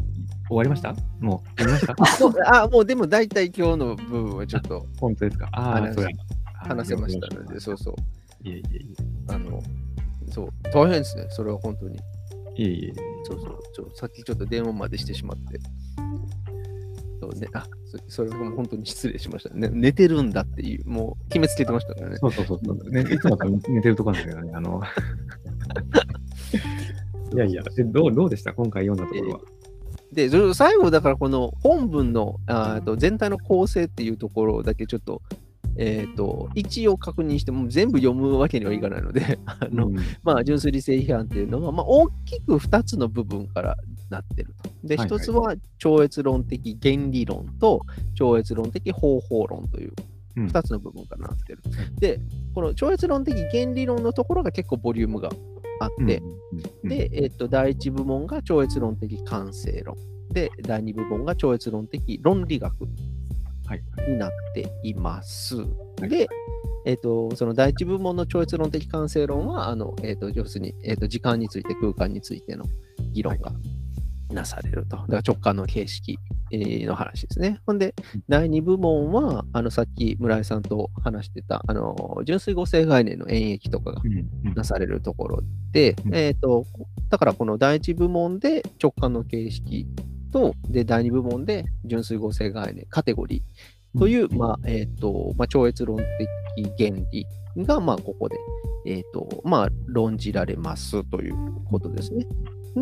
終わりました？もう、終わりました？あもうでも大体今日の部分はちょっと本当ですか？ああ、話そうや。話せましたので、そうそう。いえいえいあの、そう、大変ですね。それは本当に。え。いえいえいえ。そうそう。ちょさっきちょっと電話までしてしまって。そうね、あそそれも本当に失礼しましたね。寝てるんだっていう、もう決めつけてましたからね。そうそうそうそう、ね。いつも寝てるとこなんですけどね。あの いやいや、でどうどうでした？今回読んだところは。で、最後だからこの本文のあーと全体の構成っていうところだけちょっと、えっ、と、一応確認しても全部読むわけにはいかないので、あの、うんまあ、純粋理性批判っていうのは、まあ、大きく2つの部分からなってると。で、はいはい1つは超越論的原理論と超越論的方法論といううん2つの部分からなってる。で、この超越論的原理論のところが結構ボリュームがあって、うん、で、えっと、第一部門が超越論的感性論。で、第二部門が超越論的論理学はい、になっています。いで、えっと、その第一部門の超越論的感性論は、あの、えっと、要するに、えっと、時間について、空間についての議論がなされると。だから直感の形式えーの話ですね。ほんで、第2部門は、あのさっき村井さんと話してた、あの純粋合成概念の演繹とかがなされるところで、うんえー、とだからこの第1部門で直感の形式と、で第2部門で純粋合成概念、カテゴリーという、まあえーとまあ、超越論的原理が、まあ、ここで、えーとまあ、論じられますということですね。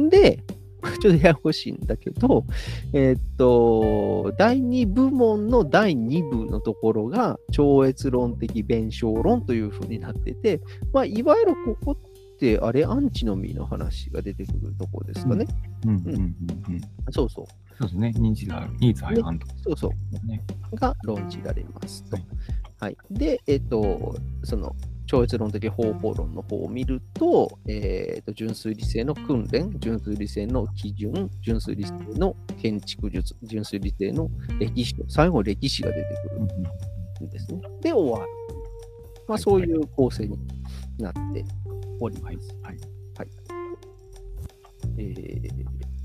で、ちょっとややこしいんだけど、えーっと、第2部門の第2部のところが超越論的弁証論というふうになってて、まあ、いわゆるここって、あれ、アンチノミーの話が出てくるところですかね。そうそう。そうですね。認知がニーズ相反とかそうそう。が論じられますとはい。はい。で、えっと、その、超越論的方法論の方を見ると、えっと、純粋理性の訓練、純粋理性の基準、純粋理性の建築術、純粋理性の歴史と、最後歴史が出てくるんですね。で、終わる。まあ、そういう構成になっております。はい。えー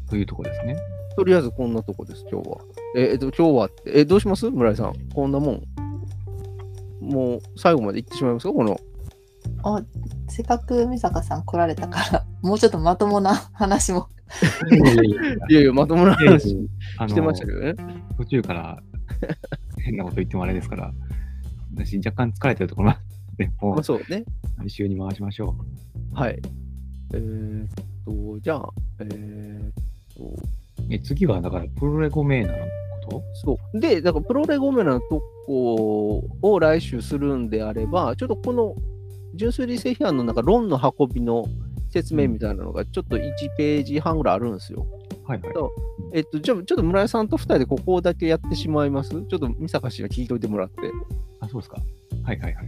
というところですね。とりあえずこんなとこです、今日は。えーえっと、今日はって、え、どうします？村井さん。こんなもん。もう最後まで行ってしまいますか？この。あせっかく美坂さん来られたから、もうちょっとまともな話も。いやいやまともな話してましたけどね。途中から変なこと言ってもあれですから、私若干疲れてるところなんで、もうまあ、そうね。来週に回しましょはい。えーっと、じゃあ、えーっと、う。え次はだからプロレゴメーナのこそう。で、だからプロレゴメラのとこを来週するんであれば、ちょっとこの純粋理性批判のなんか論の運びの説明みたいなのがちょっと1ページ半ぐらいあるんですよ。とはいはい。えっと、じゃあ、ちょっと村井さんと2人でここだけやってしまいます？ちょっと三坂氏が聞いといてもらって。あ、そうですか。はいはいはい。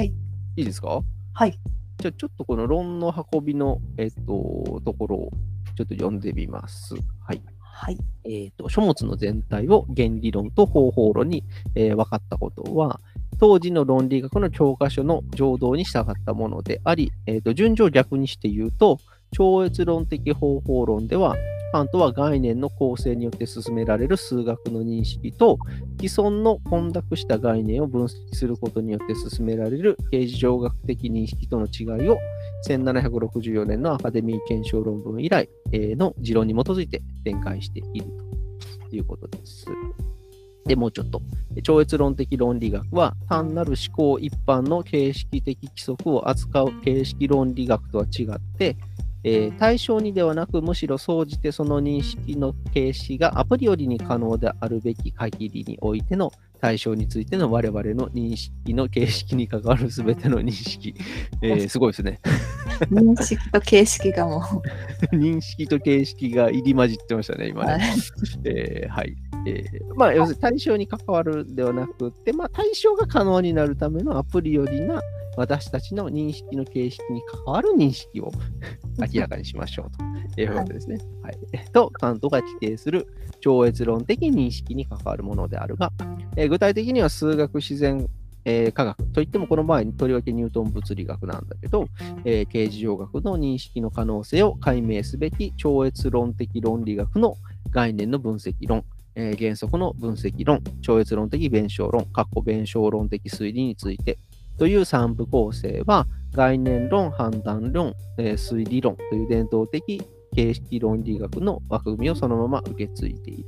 はい。いいですか？はい。じゃあ、ちょっとこの論の運びの、えっと、ところをちょっと読んでみます。はい。はい。えっと、書物の全体を原理論と方法論に、えー分かったことは、当時の論理学の教科書の情動に従ったものであり、えっと順序を逆にして言うと、超越論的方法論では、カントは概念の構成によって進められる数学の認識と、既存の混濁した概念を分析することによって進められる形而上学的認識との違いを、1764年のアカデミー検証論文以来の持論に基づいて展開しているということです。で、もうちょっと。超越論的論理学は、単なる思考一般の形式的規則を扱う形式論理学とは違って、えー対象にではなく、むしろ総じてその認識の形式がアプリよりに可能であるべき限りにおいての対象についての我々の認識の形式に関わるすべての認識。えーすごいですね。認識と形式がも 認識と形式が入り混じってましたね、う、今ね。はいえーはい。えーまあ、要するに対象に関わるではなくて、まあ、対象が可能になるためのアプリよりな私たちの認識の形式に関わる認識を 明らかにしましょうということですね。はい。と、カントが規定する超越論的認識に関わるものであるが、えー具体的には数学自然、えー科学といってもこの場合にとりわけニュートン物理学なんだけど、えー形而上学の認識の可能性を解明すべき超越論的論理学の概念の分析論、えー原則の分析論、超越論的弁証論、括弧弁証論的推理についてという三部構成は、概念論、判断論、えー推理論という伝統的形式論理学の枠組みをそのまま受け継いでいる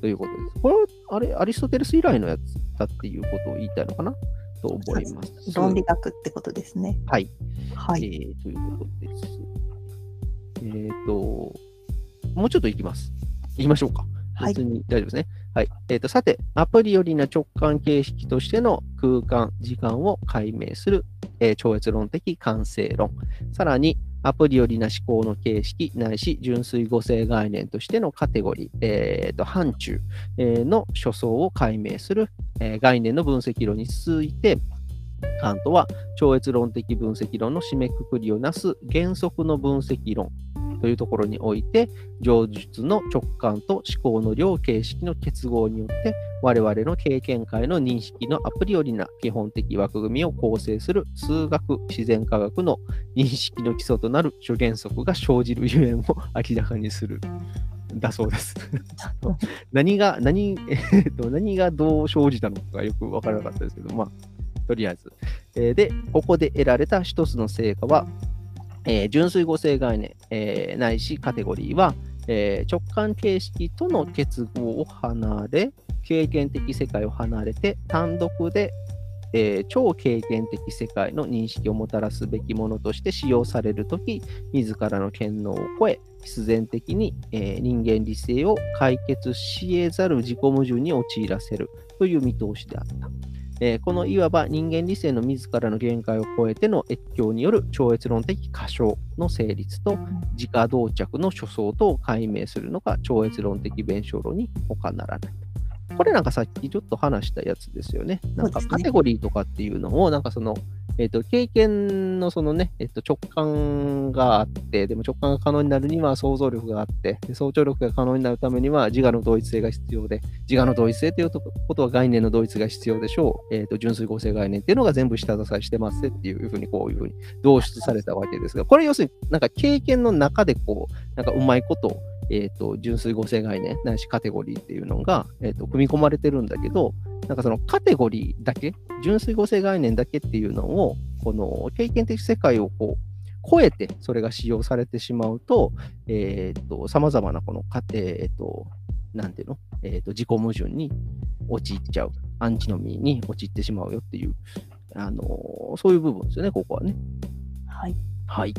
ということです。これは、あれ、アリストテレス以来のやつだっていうことを言いたいのかなと思います。論理学ってことですね。はい。はい。えーということです。えっ、と、もうちょっといきます。いきましょうか。はい別に大丈夫ですね。はい。はいえっ、と、さて、アプリよりな直感形式としての空間、時間を解明する、えー超越論的完成論。さらに、アプリよりな思考の形式ないし純粋語性概念としてのカテゴリー、えーと範疇、えーの初相を解明する、えー概念の分析論に続いて、カントは超越論的分析論の締めくくりをなす原則の分析論というところにおいて、上述の直感と思考の両形式の結合によって、我々の経験界の認識のアプリよりな基本的枠組みを構成する数学、自然科学の認識の基礎となる諸原則が生じるゆえんを明らかにする。だそうです。何が、何、えっと、何がどう生じたのかよくわからなかったですけど、まあ、とりあえず。えーで、ここで得られた一つの成果は、えー純粋語性概念、えーないしカテゴリーは、えー直感形式との結合を離れ、経験的世界を離れて、単独で、えー超経験的世界の認識をもたらすべきものとして使用されるとき、自らの権能を超え、必然的に、えー人間理性を解決し得ざる自己矛盾に陥らせるという見通しであった。えーこのいわば人間理性の自らの限界を超えての越境による超越論的過小の成立と自家同着の初相とを解明するのが超越論的弁証論に他ならない。これなんかさっきちょっと話したやつですよね。なんかカテゴリーとかっていうのを、なんかその、えっ、と、経験のそのね、えっ、と、直感があって、でも直感が可能になるには想像力があって、で想像力が可能になるためには自我の同一性が必要で、自我の同一性ということは概念の同一が必要でしょう。えっ、と、純粋合成概念っていうのが全部下支えしてますっていうふうに、こういうふうに導出されたわけですが、これ要するになんか経験の中でこう、なんかうまいこと、えっ、と、純粋合成概念、ないしカテゴリーっていうのが、えっ、と、組み込まれてるんだけど、なんかそのカテゴリーだけ、純粋合成概念だけっていうのを、この経験的世界をこう、超えてそれが使用されてしまうと、えっ、と、様々なこの過程、えっ、と、なんていうの？えっ、と、自己矛盾に陥っちゃう。アンチノミーに陥ってしまうよっていう、あのーそういう部分ですよね、ここはね。はい。はい。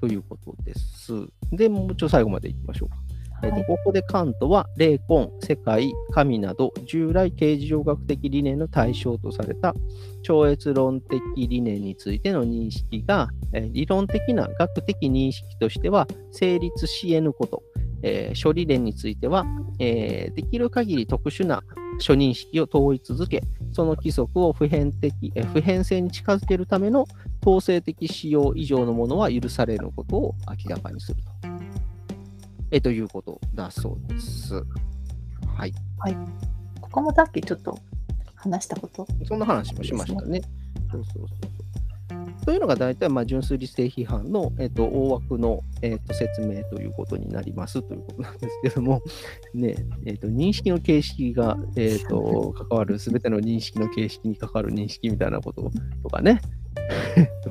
ということです。で、もうちょっと最後までいきましょうか。えっとはいここでカントは霊魂、世界、神など従来形而上学的理念の対象とされた超越論的理念についての認識が、えー理論的な学的認識としては成立し得ぬこと、えー諸理念については、えーできる限り特殊な諸認識を問い続け、その規則を普遍的、えー普遍性に近づけるための統制的使用以上のものは許されることを明らかにすると。えということだそうです。はい。ここもさっきちょっと話したこと？そんな話もしましたね。そうそうそうそう。というのが大体、まあ、純粋理性批判の、えっと大枠の、えっと説明ということになりますということなんですけども、ねえっと認識の形式が、えっと 関わる、すべての認識の形式に関わる認識みたいなこととかね、えっと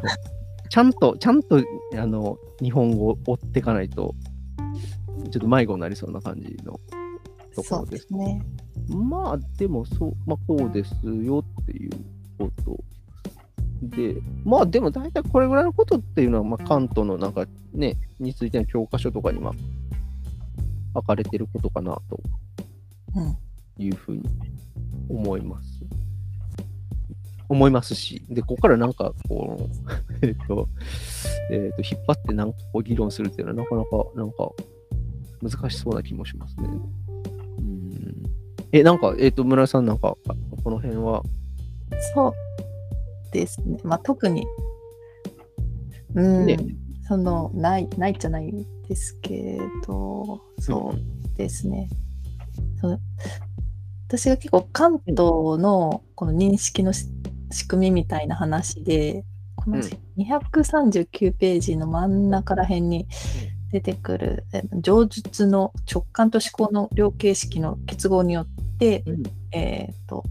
ちゃんと、ちゃんとあの日本語を追っていかないと、ちょっと迷子になりそうな感じのところですね。まあ、でも、そう、まあ、こうですよっていうこと。で、まあ、でも大体これぐらいのことっていうのは、まあ、関東のなんかね、についての教科書とかに、まあ、書かれてることかなと。いうふうに思います。思いますし、で、ここからなんか、こう、えっと、えっと、引っ張ってなんかこう議論するっていうのは、なかなか、なんか、難しそうな気もしますね。うん。え、なんか、えっと、村井さん、なんか、この辺は、そうですね。まあ、特に、うん、ね。その、ない、ないじゃないですけど、そうですね。その私が結構関東のこの認識のし仕組みみたいな話で、このうん。239ページの真ん中ら辺に出てくる、え上述の直感と思考の両形式の結合によって、うん。えっ、と、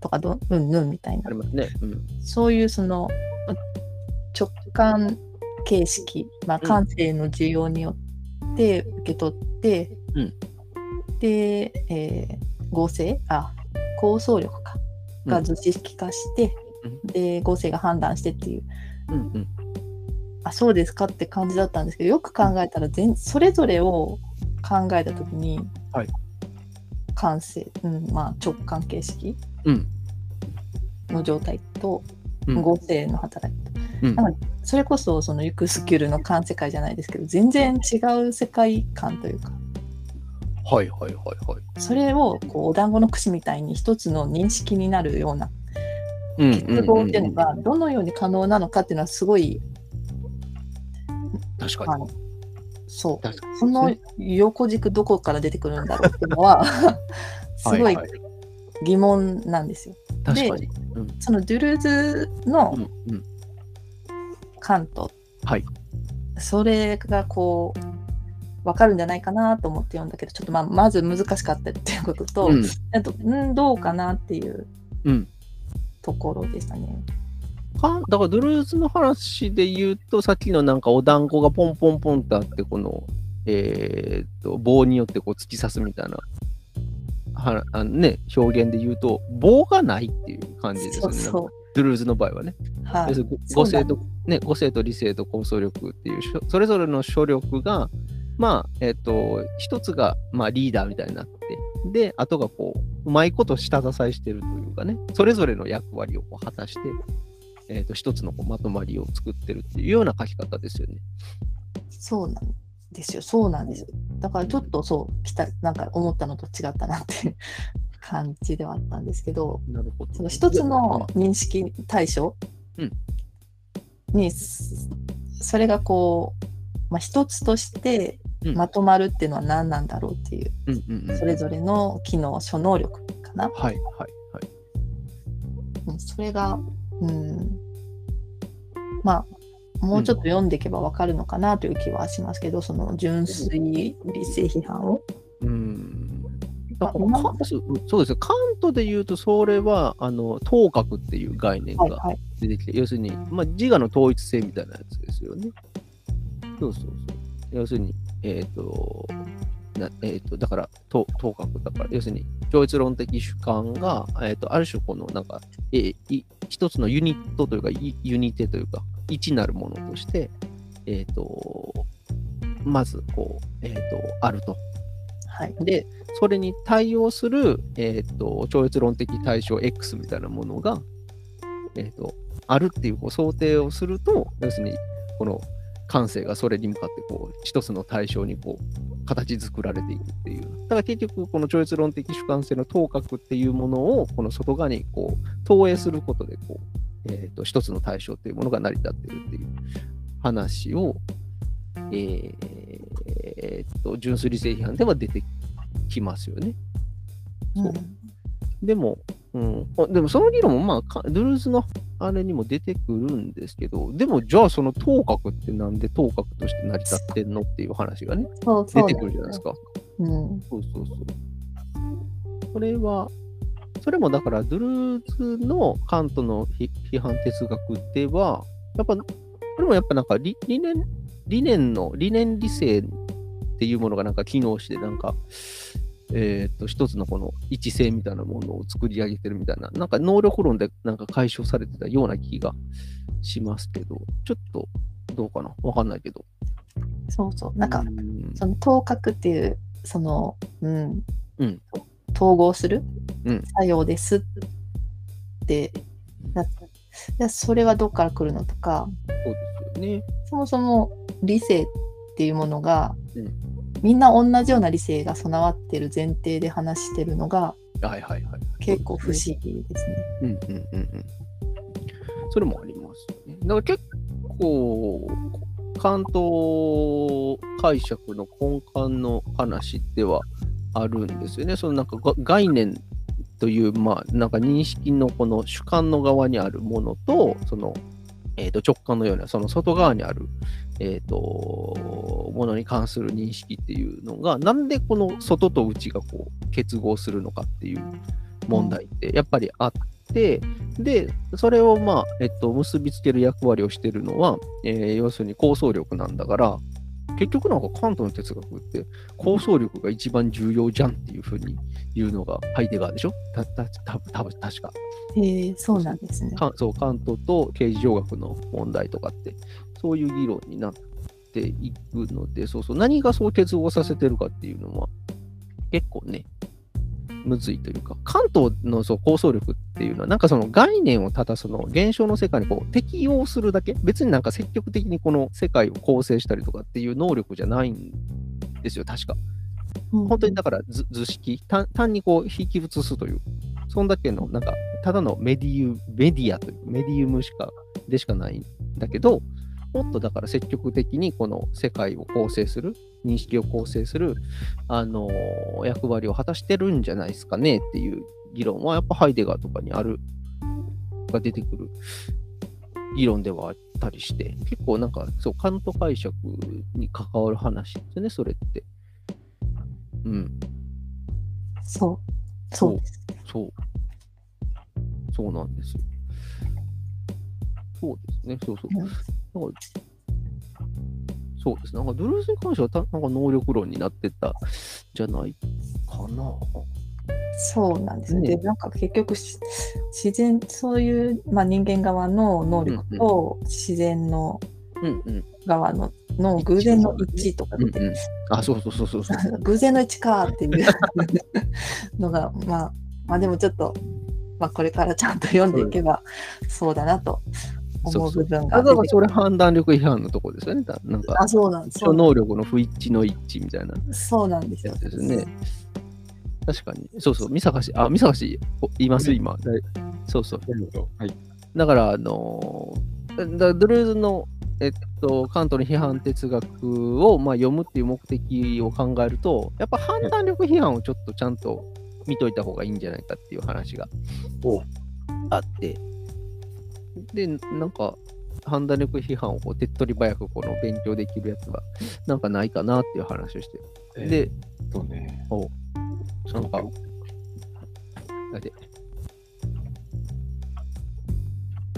とかど、う？んぬんみたいな。ありますね。うん。そういうそのま直感形式、まあ、うん。感性の需要によって受け取って、うん。で、えー合成？あ構想力か。が図式化して、うん。で合成が判断してっていう。うんうん。あそうですかって感じだったんですけどよく考えたら全それぞれを考えた時に、はい。感性、うんまあ、直感形式うん。の状態とうん。合成の働きと。うん。なんかそれこそそのユクスキュルの環世界じゃないですけど全然違う世界観というか。はいはいはいはい。それをこうお団子の串みたいに一つの認識になるようなうん結合っていうのがどのように可能なのかっていうのはすごい確かに。そう。その横軸どこから出てくるんだろうっていうのはすごいはい。はい疑問なんですよ。確かに。うん。そのドゥルーズのカント、はい。それがこう分かるんじゃないかなと思って読んだけどちょっとまあまず難しかったっていうことと、うん。あとんどうかなっていううん。ところでしたね。かだからドゥルーズの話で言うと、さっきのなんかお団子がポンポンポンってあって、この、えーっと棒によってこう突き刺すみたいなはあの、ね、表現で言うと、棒がないっていう感じですよね。そうそドゥルーズの場合はね。う。はい語性と、ね、語性と理性と構想力っていうそれぞれの諸力が、まあ、えっ、と、一つが、まあ、リーダーみたいになって、で、あとがこう、うまいこと下支えしてるというかね、それぞれの役割をこう果たして、えっ、と、一つのこうまとまりを作ってるっていうような書き方ですよね。そうなんですよ。そうなんですよ。だからちょっとそう、きたなんか思ったのと違ったなっていう感じではあったんですけど、なるほど。その一つの認識対象うんに、すそれがこう、まあ、一つとしてうんまとまるっていうのは何なんだろうっていう、うんうんうん。それぞれの機能、諸能力かな。はいはいはい。うんそれが、うん、まあ、もうちょっと読んでいけばわかるのかなという気はしますけど、その純粋理性批判を。うん。そうそうですよ。カントで言うと、それは、あの、頭角っていう概念がはいはい。出てきて、要するに、まあ、自我の統一性みたいなやつですよね。そうそうそう。要するに、えっ、と、なえっ、と、だから、と頭角だから、要するに、超越論的主観が、えっ、と、ある種、この、なんか、えーい一つのユニットというか、いユニテというか、一なるものとして、えっ、と、まず、こう、えっ、と、あると。はい。で、それに対応する、えー、と超越論的対象 X みたいなものが、えー、とあるっていうこう想定をすると、要するにこの感性がそれに向かってこう一つの対象にこう形作られていくっていう。だから結局、この超越論的主観性の頭角っていうものをこの外側にこう投影することでこう、えー、と一つの対象っていうものが成り立ってるっていう話を、えーえーと純粋理性批判では出てきますよね。そうでも、うん、あでもその議論も、まあか、ドゥルーズのあれにも出てくるんですけど、でもじゃあその頭角ってなんで頭角として成り立ってんのっていう話がね、そうそう出てくるじゃないですか。うん。そうそうそう。これは、それもだから、ドゥルーズのカントの批批判哲学では、やっぱ、これもやっぱなんか理理念、理念の、理念理性っていうものがなんか機能して、なんか、えっ、と、一つのこの一性みたいなものを作り上げてるみたいな、なんか能力論でなんか解消されてたような気がしますけど、ちょっとどうかな？わかんないけど。そうそう。なんか、うんその頭角っていう、その、うん。うん統合するうん作用ですって、なでそれはどっから来るのとか、そうですよね。そもそも理性っていうものが、うんみんな同じような理性が備わってる前提で話してるのがはいはいはい。結構不思議ですね。うんうんうんうん。それもありますよね。だから結構、関東解釈の根幹の話ではあるんですよね。そのなんか概念という、まあ、なんか認識のこの主観の側にあるものと、その、えー、と直感のような、その外側にある、えー、とものに関する認識っていうのが、なんでこの外と内がこう結合するのかっていう問題ってやっぱりあって、で、それをまあ、えっと、結びつける役割をしてるのは、えー要するに構想力なんだから、結局なんかカントの哲学って構想力が一番重要じゃんっていうふうに言うのがハイデガーでしょ？たたたた確か。へえそうなんですね。かそう、関東と刑事上学の問題とかって、そういう議論になっていくので、そうそう、何がそう結合させてるかっていうのは、結構ね、むずいというか、関東のそう構想力っていうのは、なんかその概念をただその現象の世界にこう適用するだけ、別になんか積極的にこの世界を構成したりとかっていう能力じゃないんですよ、確か。うん本当にだから図図式単、単にこう引き写すという、そんだけの、なんか、ただのメディウメディアという、メディウムしか、でしかないんだけど、もっとだから積極的にこの世界を構成する認識を構成する、あの役割を果たしてるんじゃないですかねっていう議論は、やっぱハイデガーとかにある、が出てくる議論ではあったりして、結構なんか、そう、カント解釈に関わる話ですよね、それって。うん。そう。そうです。そう。そうなんですよ。そうですね。そうそう。うんそうですね。なんかドゥルースに関してはたなんか能力論になってたじゃないかな。そうなんですね。ねで、なんか結局し、自然、そういう、まあ、人間側の能力と自然のうんうん。側のの偶然の一致とかって、うんうん。あ、そうそうそうそうそう。偶然の一致かっていう のが、まあ、まあでもちょっと、まあ、これからちゃんと読んでいけばそうだなと思う部分がだから。それ判断力違反のとこですよね。だなんか、あ、そうなんです。超能力の不一致の一致みたいなそうなんですよ。ですね。確かに。そうそう。三坂氏、あ、三坂氏、おいます、今。そうそう。はい。だから、あのーだドゥルーズの、えっと、カントの批判哲学を、まあ、読むっていう目的を考えると、やっぱ判断力批判をちょっとちゃんと見といた方がいいんじゃないかっていう話がおあって、で、なんか、判断力批判をこう手っ取り早くこの勉強できるやつは、なんかないかなっていう話をして、で、そうね。なんか、あれ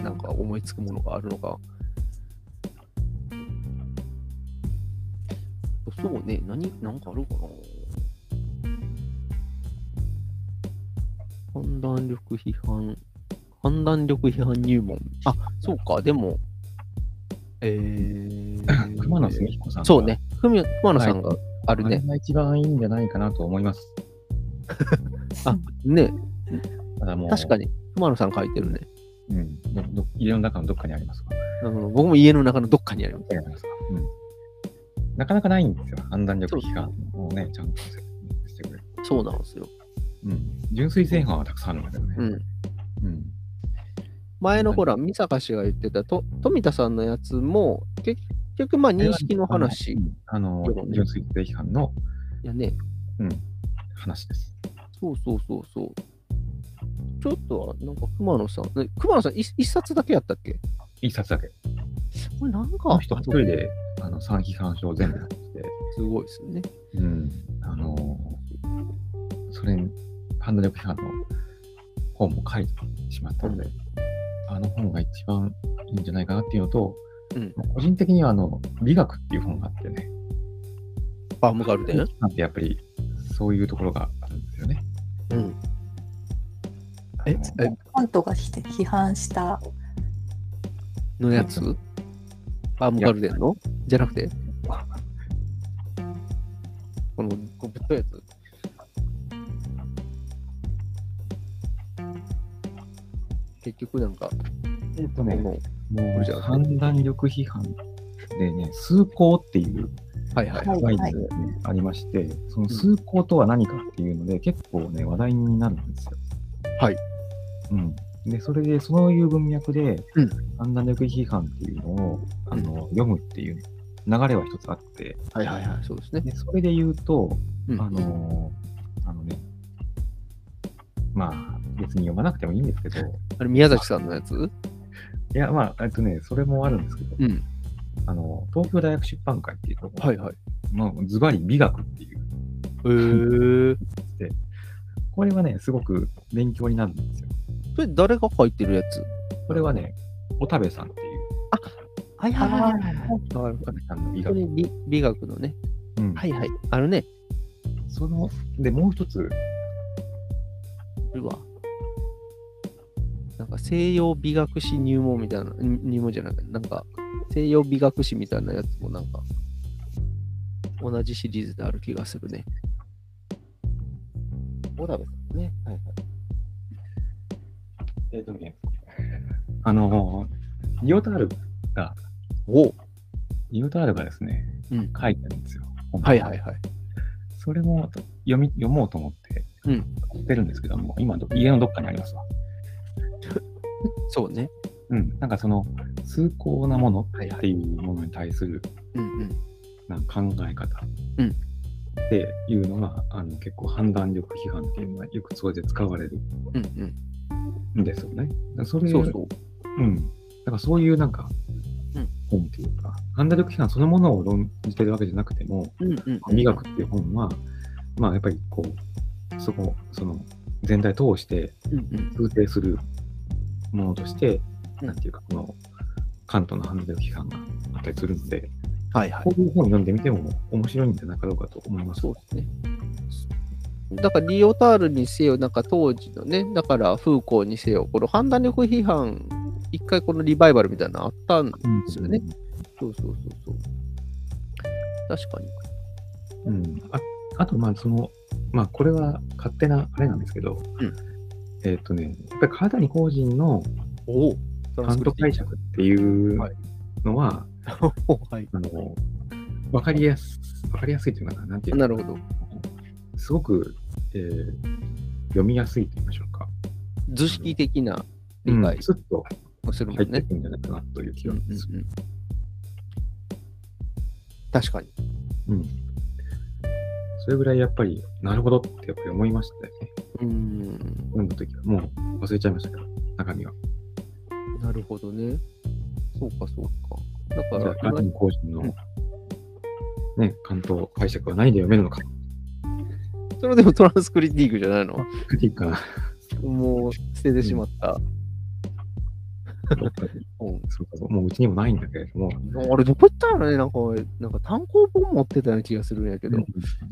なんか思いつくものがあるのか。そうね、何、なんかあるかな。判断力批判、判断力批判入門。あ、そうか、でも、えー、熊野澄彦さんがそうね、熊野さんがあるね。あれが一番いいんじゃないかなと思います。あ、ね、ただもう、確かに、熊野さん書いてるね。うん。どど家の中のどっかにありますわ。うん僕も家の中のどっかにあります。うん。なかなかないんですよ。判断力批判をね、ちゃんとしてくれる。そうなんですよ。うん。純粋正反はたくさんあるんだけどね。うん。うん。前のほら、三坂氏が言ってたと富田さんのやつも、結局、まあ認識の話うんあの純粋正批判のやね。話です。そうそうそうそう。ちょっとは、なんか熊野さん、ね熊野さん一一冊だけやったっけ？一冊だけ。これなんか一人で、あの、三批判書を全部やってて、すごいですね。うん。あのーそれに、判断力批判の本も書いてしまったので、あの本が一番いいんじゃないかなっていうのと、うん。個人的にはあの、美学っていう本があってね、バームガルデンなんてやっぱりそういうところがあるんですよね。うん。ええカントが批批判した？のやつ？バームガルデンの？じゃなくて？この、ぶっといやつ？局なんか、えっとね、もうもう判断力批判でね、数項っていうはいはい。はい概念がね、ありまして、その数項とは何かっていうので、結構ね、話題になるんですよ。はい。うん。で、それで、そういう文脈でうん、判断力批判っていうのを、あの読むっていう流れは一つあって、はいはいはい、そうですね。でそれで言うと、うんあのあのね、まあ、別に読まなくてもいいんですけど、あれ、宮崎さんのやつ？いや、まあ、えっとね、それもあるんですけど、うん。あの、東京大学出版会っていうところ、はいはい。まあ、ズバリ美学っていう、へー。これはね、すごく勉強になるんですよ。それ誰が書いてるやつ？これはね、おたべさんっていう、はいはいはいはいはい。おたべさんの美学。美美学のね。うんはいはい。あるね。その、で、もう一つ、これは。なんか西洋美学史入門みたいな、ん入門じゃないなんか西洋美学史みたいなやつもなんか同じシリーズである気がするね。小田部さんね。はいはい。えっ、とね、あの、リオタールが、おリオタールがですね、うん。書いてるんですよ。はいはいはい。それも読み読もうと思って、うん。やってるんですけども、今ど、家のどっかにありますわ。そうね。うん。なんかその、崇高なものっていうものに対する、うんうん。なんか考え方うんっていうのが、あの結構判断力批判っていうのがよくそれで使われるうんうん。んですよね。だからそれそうそう。うん。だからそういうなんかうん、本っていうか、判断力批判そのものを論じてるわけじゃなくても、うんうんうん。美学っていう本は、まあやっぱりこう、そこ、その全体通してうんうん。ものとして、うんなんていうか、このカントの判断力批判があったりするので、はいはいこ。ういう本を読んでみても面白いんじゃないかどうかと思います。そうですね。だから、リオタールにせよ、なんか当時のね、だから、フーコーにせよ、この判断力批判、一回このリバイバルみたいなのあったんうんですよね。そうそうそうそう。確かに。うん。ああと、まあ、その、まあ、これは勝手なあれなんですけど、うんえっ、とね、やっぱり川谷公人のおお、監督解釈っていうはいのは、はい。あの、わかりやす、わかりやすいというかな、なんていうかなるほど。すごく、えー読みやすいと言いましょうか。図式的な理解するもんね。入ってくるんじゃないかなという気がする。確かに。うん。それぐらいやっぱり、なるほどってやっぱり思いましたよね。うん。読んだ時は。もう忘れちゃいましたけど、中身は。なるほどね。そうか、そうか。だじゃあ、から、川谷公人の、うんね、関東解釈は何で読めるのか。それでもトランスクリティークじゃないの？クリティカもう捨ててしまった。うんそうかそうもううちにもないんだけれども、あれ、どこ行ったのねなんか、なんか単行本持ってたような気がするんやけど。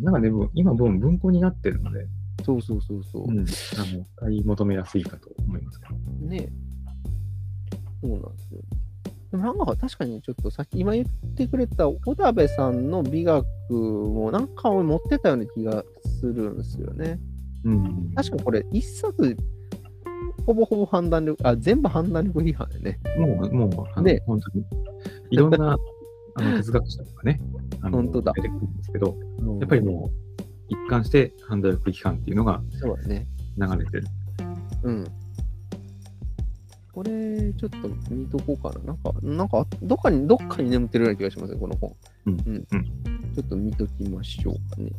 なんかね、今文庫になってるので、そうそうそうそう。うん、あの買い求めやすいかと思いますけど。ねそうなんですよ。でもなんか確かにちょっとさっき今言ってくれた小田部さんの美学もなんか俺持ってたような気がするんですよね。うん、確かこれ一冊ほぼほぼ判断力、あ、全部判断力批判でね。もう、もう、あのね本当に、いろんなあの哲学者とかね、あの本当だ出てくるんですけど、ややっぱりもう、一貫して判断力批判っていうのがそうだね。流れてる。うん。これ、ちょっと見とこうかな。なんか、なんか、どっかに、どっかに眠ってるような気がしますね、この本。うんうん。うんちょっと見ときましょうかね。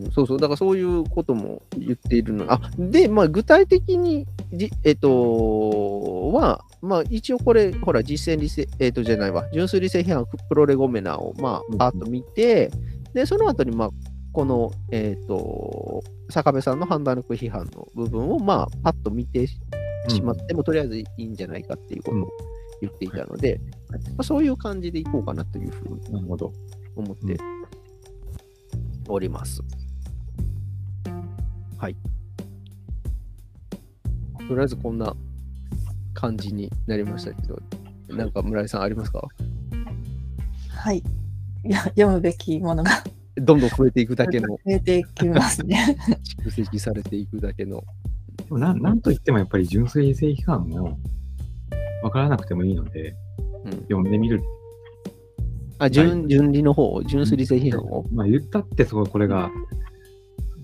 うんそうそう、だからそういうことも言っているの。あ、で、まあ、具体的に、じえっ、と、は、まあ、一応これ、ほら、実践理性、えっ、と、じゃないわ、純粋理性批判、プロレゴメナを、まうんあ、パーッと見て、で、その後に、まあ、この、えっ、と、坂部さんの判断力批判の部分を、まあ、パッと見てしまっても、とりあえずいいんじゃないかっていうことを言っていたので、はいまあ、そういう感じでいこうかなというふうに。思っております。はい。とりあえずこんな感じになりましたけど、なんか村井さんありますか？はい。いや読むべきものがどんどん増えていくだけの、増えてきますね。蓄積されていくだけの。でもななんといってもやっぱり純粋性批判も分からなくてもいいので、うん、読んでみる。あ、純純理の方、純粋理性批判を、まあ言ったってそうこれが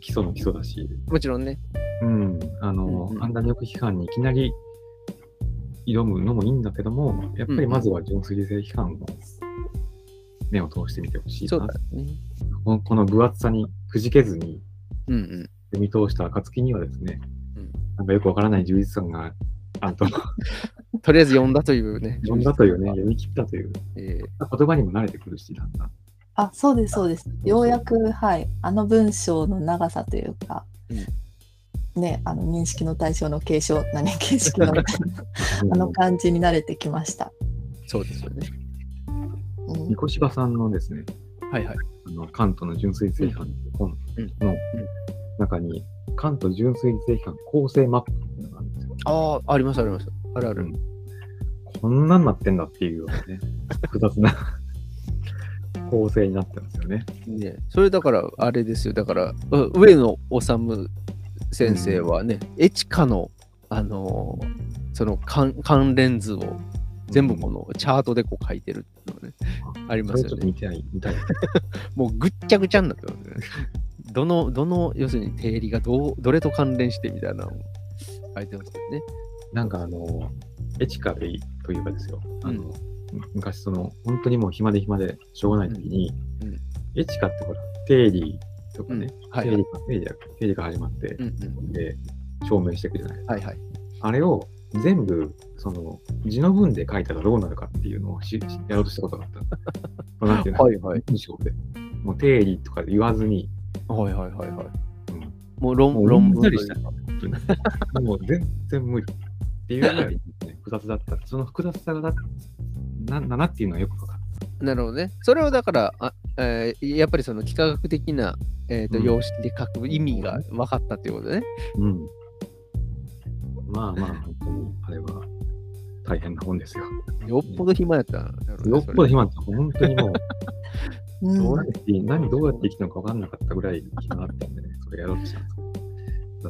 基礎の基礎だし、もちろんね。うん、あの、うんうん判断力批判にいきなり挑むのもいいんだけども、やっぱりまずは純粋性批判を目を通してみてほしいなそうだね。このこの分厚さにくじけずにうんうん。読み通した暁にはですね、うんなんかよくわからない充実感があと、とりあえず読んだというね。読んだというね、読み切ったというえー言葉にも慣れてくるし、だんだん。あ、そうです、そうです。ようやく、はい、あの文章の長さというか、ね、あの認識の対象の継承、何形式の あの感じに慣れてきました。そうですよね。うんニコシバさんのですね、はいはい。あのカントの純粋性批判という本うんの中に、カント純粋性批判構成マップっていうのがあるんですよ。ああ、ありますあります。あるある。うんこんなんなってんだっていうようなね、複雑な構成になってますよね。ね、それだから、あれですよ。だから、う上野治先生はね、エチカの、あのーその関関連図を全部このチャートでこう書いてるっていうのがね、ありそますよね。見たい、見たい。もうぐっちゃぐちゃになってますね。どの、どの、要するに定理がどうどれと関連してみたいなのを書いてますけどね。なんかあの、エチカでというかですよ、あの、昔その、本当にもう暇で暇でしょうがない時に、うんエチカってほら、定理とかうんね、はいはい定理か、定理だ定理が始まって、うんうんで、証明していくじゃない。はいはい。あれを全部、その、字の文で書いたらどうなるかっていうのをしやろうとしたことがあった。なんていうの、はいはい。文章で。もう定理とか言わずに、はいはいはいはい。うんもう論もう論文した。もう全然無理。っていうぐらい、ね、複雑だった。その複雑さがだな、ななっていうのはよくわかる。なるほどね。それをだから、あえーやっぱりその幾何学的な、えーとうん様式で書く意味が分かったっていうことね。うん。まあまあ、本当に、あれは大変な本ですよ。よっぽど暇やったねよっぽど暇だった。本当にもう、うんどうやって何どうやって生きたのか分かんなかったぐらい暇だったんでね、それやろうとしたんです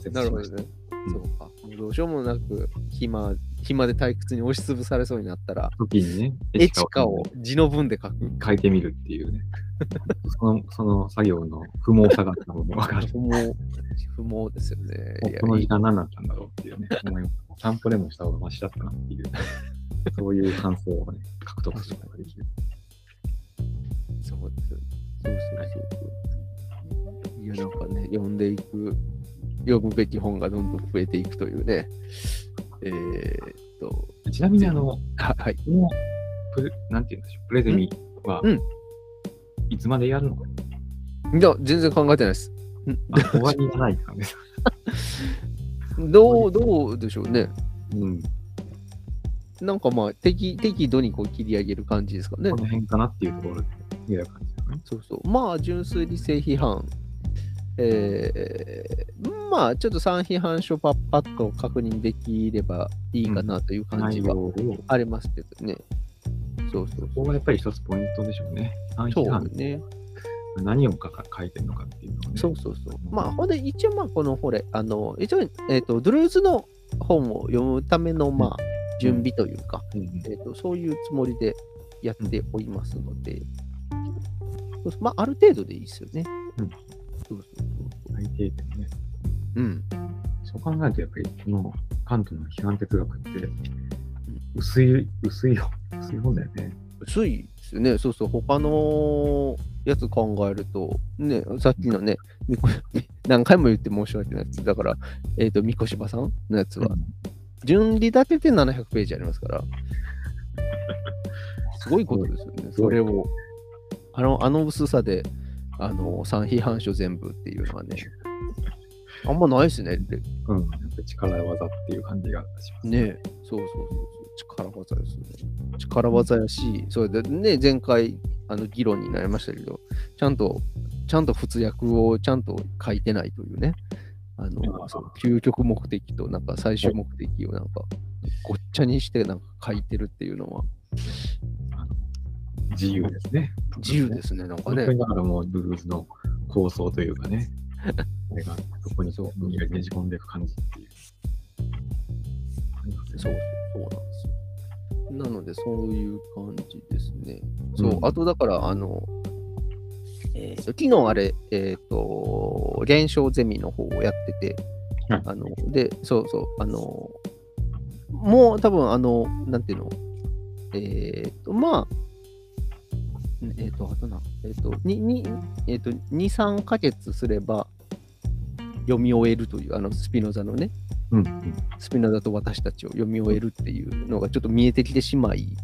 けど、挫折しました。なるほどね。うんそうか。どうしようもなく暇、暇で退屈に押しつぶされそうになったら、時にね、エチカを字の文で書く。書いてみるっていうね。その、その作業の不毛さが多分分かる。不毛、不毛ですよね。この時間何だったんだろうっていうね、思います散歩でもした方がマシだったなっていう、そういう感想をね、獲得することができる。そうです。そうそうそうそう。いや、なんかね、読んでいく、読むべき本がどんどん増えていくというね。えー、っと、ちなみに、あの、ははい。このプレ、なんて言うんでしょう、プレゼミは、うんいつまでやるのか、いや、全然考えてないです。あ終わりがない感じです。どう、どうでしょうね。うん。なんかまあ、適適度にこう切り上げる感じですかねこ。の辺かなっていうところで見る感じですかね。そうそう。まあ、純粋理性批判。えー、まあ、ちょっと3批判書パッパッと確認できればいいかなという感じはありますけどね。そうそうここがやっぱり一つポイントでしょうね。暗そう。批判ね。何を書か書いてるのかっていうのをね。そうそうそう。まあ、ほんで、一応、まあ、この、ほれ、あの、一応、えっ、と、ドゥルーズの本を読むための、まあ、準備というか、うんうんえっ、と、そういうつもりでやっておりますので、そうそうまあ、ある程度でいいですよね。うんそうそうそう最低限ね。うん。そう考えると、やっぱり、このカントの批判哲学って、薄い、薄いよ。薄い本だよね。薄いですよね。そうそう。他のやつ考えると、ね、さっきのね、みこ 何回も言って申し訳ないです。だから、えっ、と、三越柴さんのやつは、順利立てて700ページありますから、すごいことですよね。それを、あの、あの薄さで、あの、三批判書全部っていうのはね、あんまないですね。でうん。やっぱり力技っていう感じがします。ねそうそうそうそう、力技ですね。力技やし、それでね、前回、あの、議論になりましたけど、ちゃんと、ちゃんと普通訳をちゃんと書いてないというね、あの、その究極目的と、なんか最終目的をなんか、ごっちゃにしてなんか書いてるっていうのは、自由ですね。自由ですね、なんかねだからもう、ブルーズの構想というかね、これがそこにそうねじ込んでいく感じっていう。そうねそう、そうなんですよ。なので、そういう感じですね。そう、うんあとだから、あの、えーと昨日あれ、えっ、と、現象ゼミの方をやってて、はいあの、で、そうそう、あの、もう多分、あの、なんていうの、えっ、と、まあ、えっ、と、あとな、えっ、と、に、に、えっ、と、2、3ヶ月すれば読み終えるという、あの、スピノザのね、うんうん。スピノザと私たちを読み終えるっていうのがちょっと見えてきてしまい、で、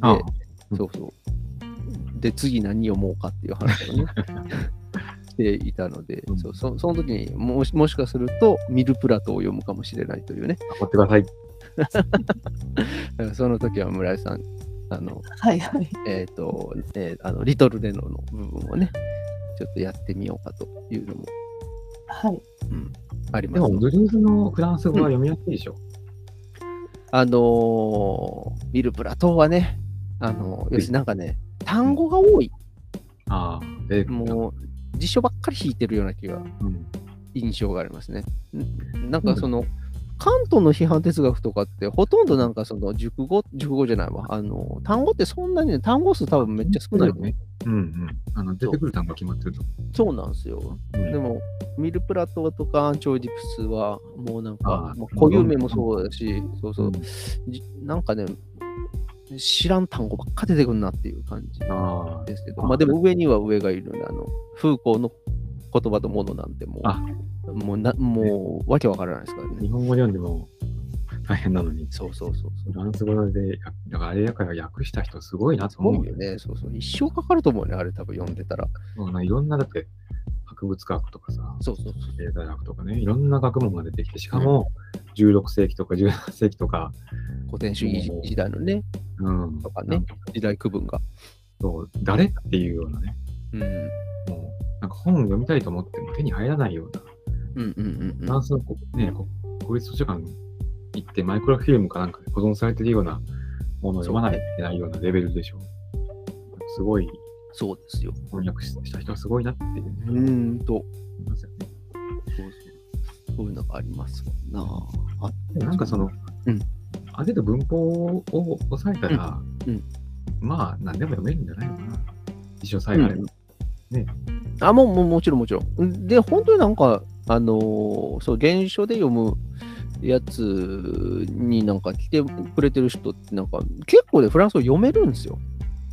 ああ。うん。そうそう。で、次何読もうかっていう話をね、していたので、うん。そうそその時にもしもしかすると、ミルプラトを読むかもしれないというね、頑張ってください。その時は村井さん、あの、はいはい。えっ、と、えーあの、リトルレノの部分をね、ちょっとやってみようかというのも、はい。うん、ありますでも、ブルーズのフランス語は読みやすいでしょ？あのーミルプラトはね、あのー要するになんかね、単語が多い。ああ、で、もう、辞書ばっかり引いてるような気が、うん。印象がありますね。んなんかその、関東の批判哲学とかって、ほとんどなんかその、熟語、熟語じゃないわ。あの、単語ってそんなにね、単語数多分めっちゃ少ないのね。うんうん。あの、出てくる単語が決まってると。そうなんですよ。うんでも、ミルプラトとかアンチョイディプスは、もうなんあか、固有名もそうだし、そうそうう、んじなんかね、知らん単語ばっか出てくるなっていう感じあですけど、あまあでも上には上がいるんで、あの、風光の言葉とものなんてもあう、もうな、もう、わけわからないですからあ、日ね。本語で読んでも大変なのに、そうそうそうそう。フランス語で、だからあれやから訳した人すごいなとす思うよね。そうそう。一生かかると思うね、あれ多分読んでたら。そうないろんな、だって、博物学とかさ、そうそうそう。経済学とかね、いろんな学問が出てきて、しかも16世紀とか17世紀とか、古典主義時代のね、うん、とかね、時代区分が。そう誰っていうようなね、うん。もう、なんか本を読みたいと思っても手に入らないような、うんうんうんうんフランスのこ、ね、こ国立図書館行ってマイクロフィルムかなんかで保存されてるようなものを読まないといけないようなレベルでしょ。すごいそうですよ。翻訳した人はすごいなっていうね、うーんと、思いますよね。そうそう。そういうのがありますもんな。あなんかその、うんある程度文法を抑えたら、うんうんまあ、何でも読めるんじゃないのかな。一生さえあれば。あ、もう、もうもちろんもちろん。で、本当になんか、あのーそう、原書で読むやつになんか来てくれてる人って、なんか、結構でフランス語読めるんですよ。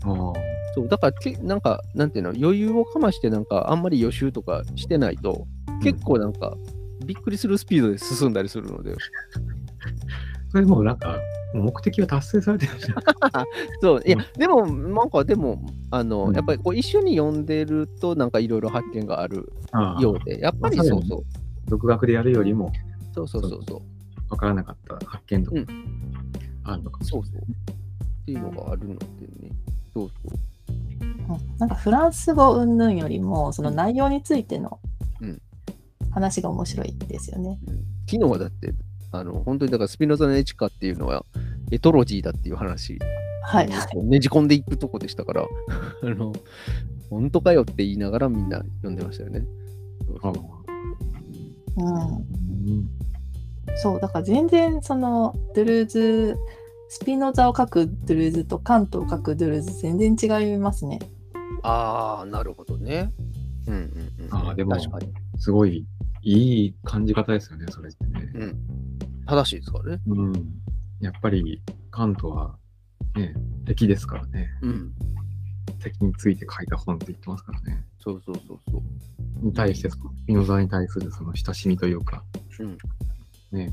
ああ。そう、だからけ、なんか、なんていうの、余裕をかまして、なんか、あんまり予習とかしてないと、結構なんか、びっくりするスピードで進んだりするので、それもうなんか、目的は達成されてるじゃん。そう、いやう、でも、なんか、でも、あの、うん。やっぱりこう一緒に読んでると、なんかいろいろ発見があるようで、やっぱりまあそうそう、独学でやるよりもそうそうそうそう、分からなかった発見とかうん。あるのかもしれそうそう。っていうのがあるのでね、そうそう。うんなんかフランス語云々よりもその内容についてのうん。話が面白いですよね。昨日はだって、あの、本当にだからスピノザのエチカっていうのは、エトロジーだっていう話、はい。ねじ込んでいくとこでしたから、あの、本当かよって言いながらみんな読んでましたよね。そうううん、うんそうだから全然そのドゥルーズスピノザを書くドゥルーズとカントを書くドゥルーズ全然違いますね。ああ、なるほどね。うんうんうん。あーでも確かに。すごいいい感じ方ですよね、それってね。うん。正しいですからね。うん。やっぱり、カントは、ね、敵ですからね。うん。敵について書いた本って言ってますからね。そうそうそうそう。に対して、その、ミノザに対するその親しみというか、うん。ね。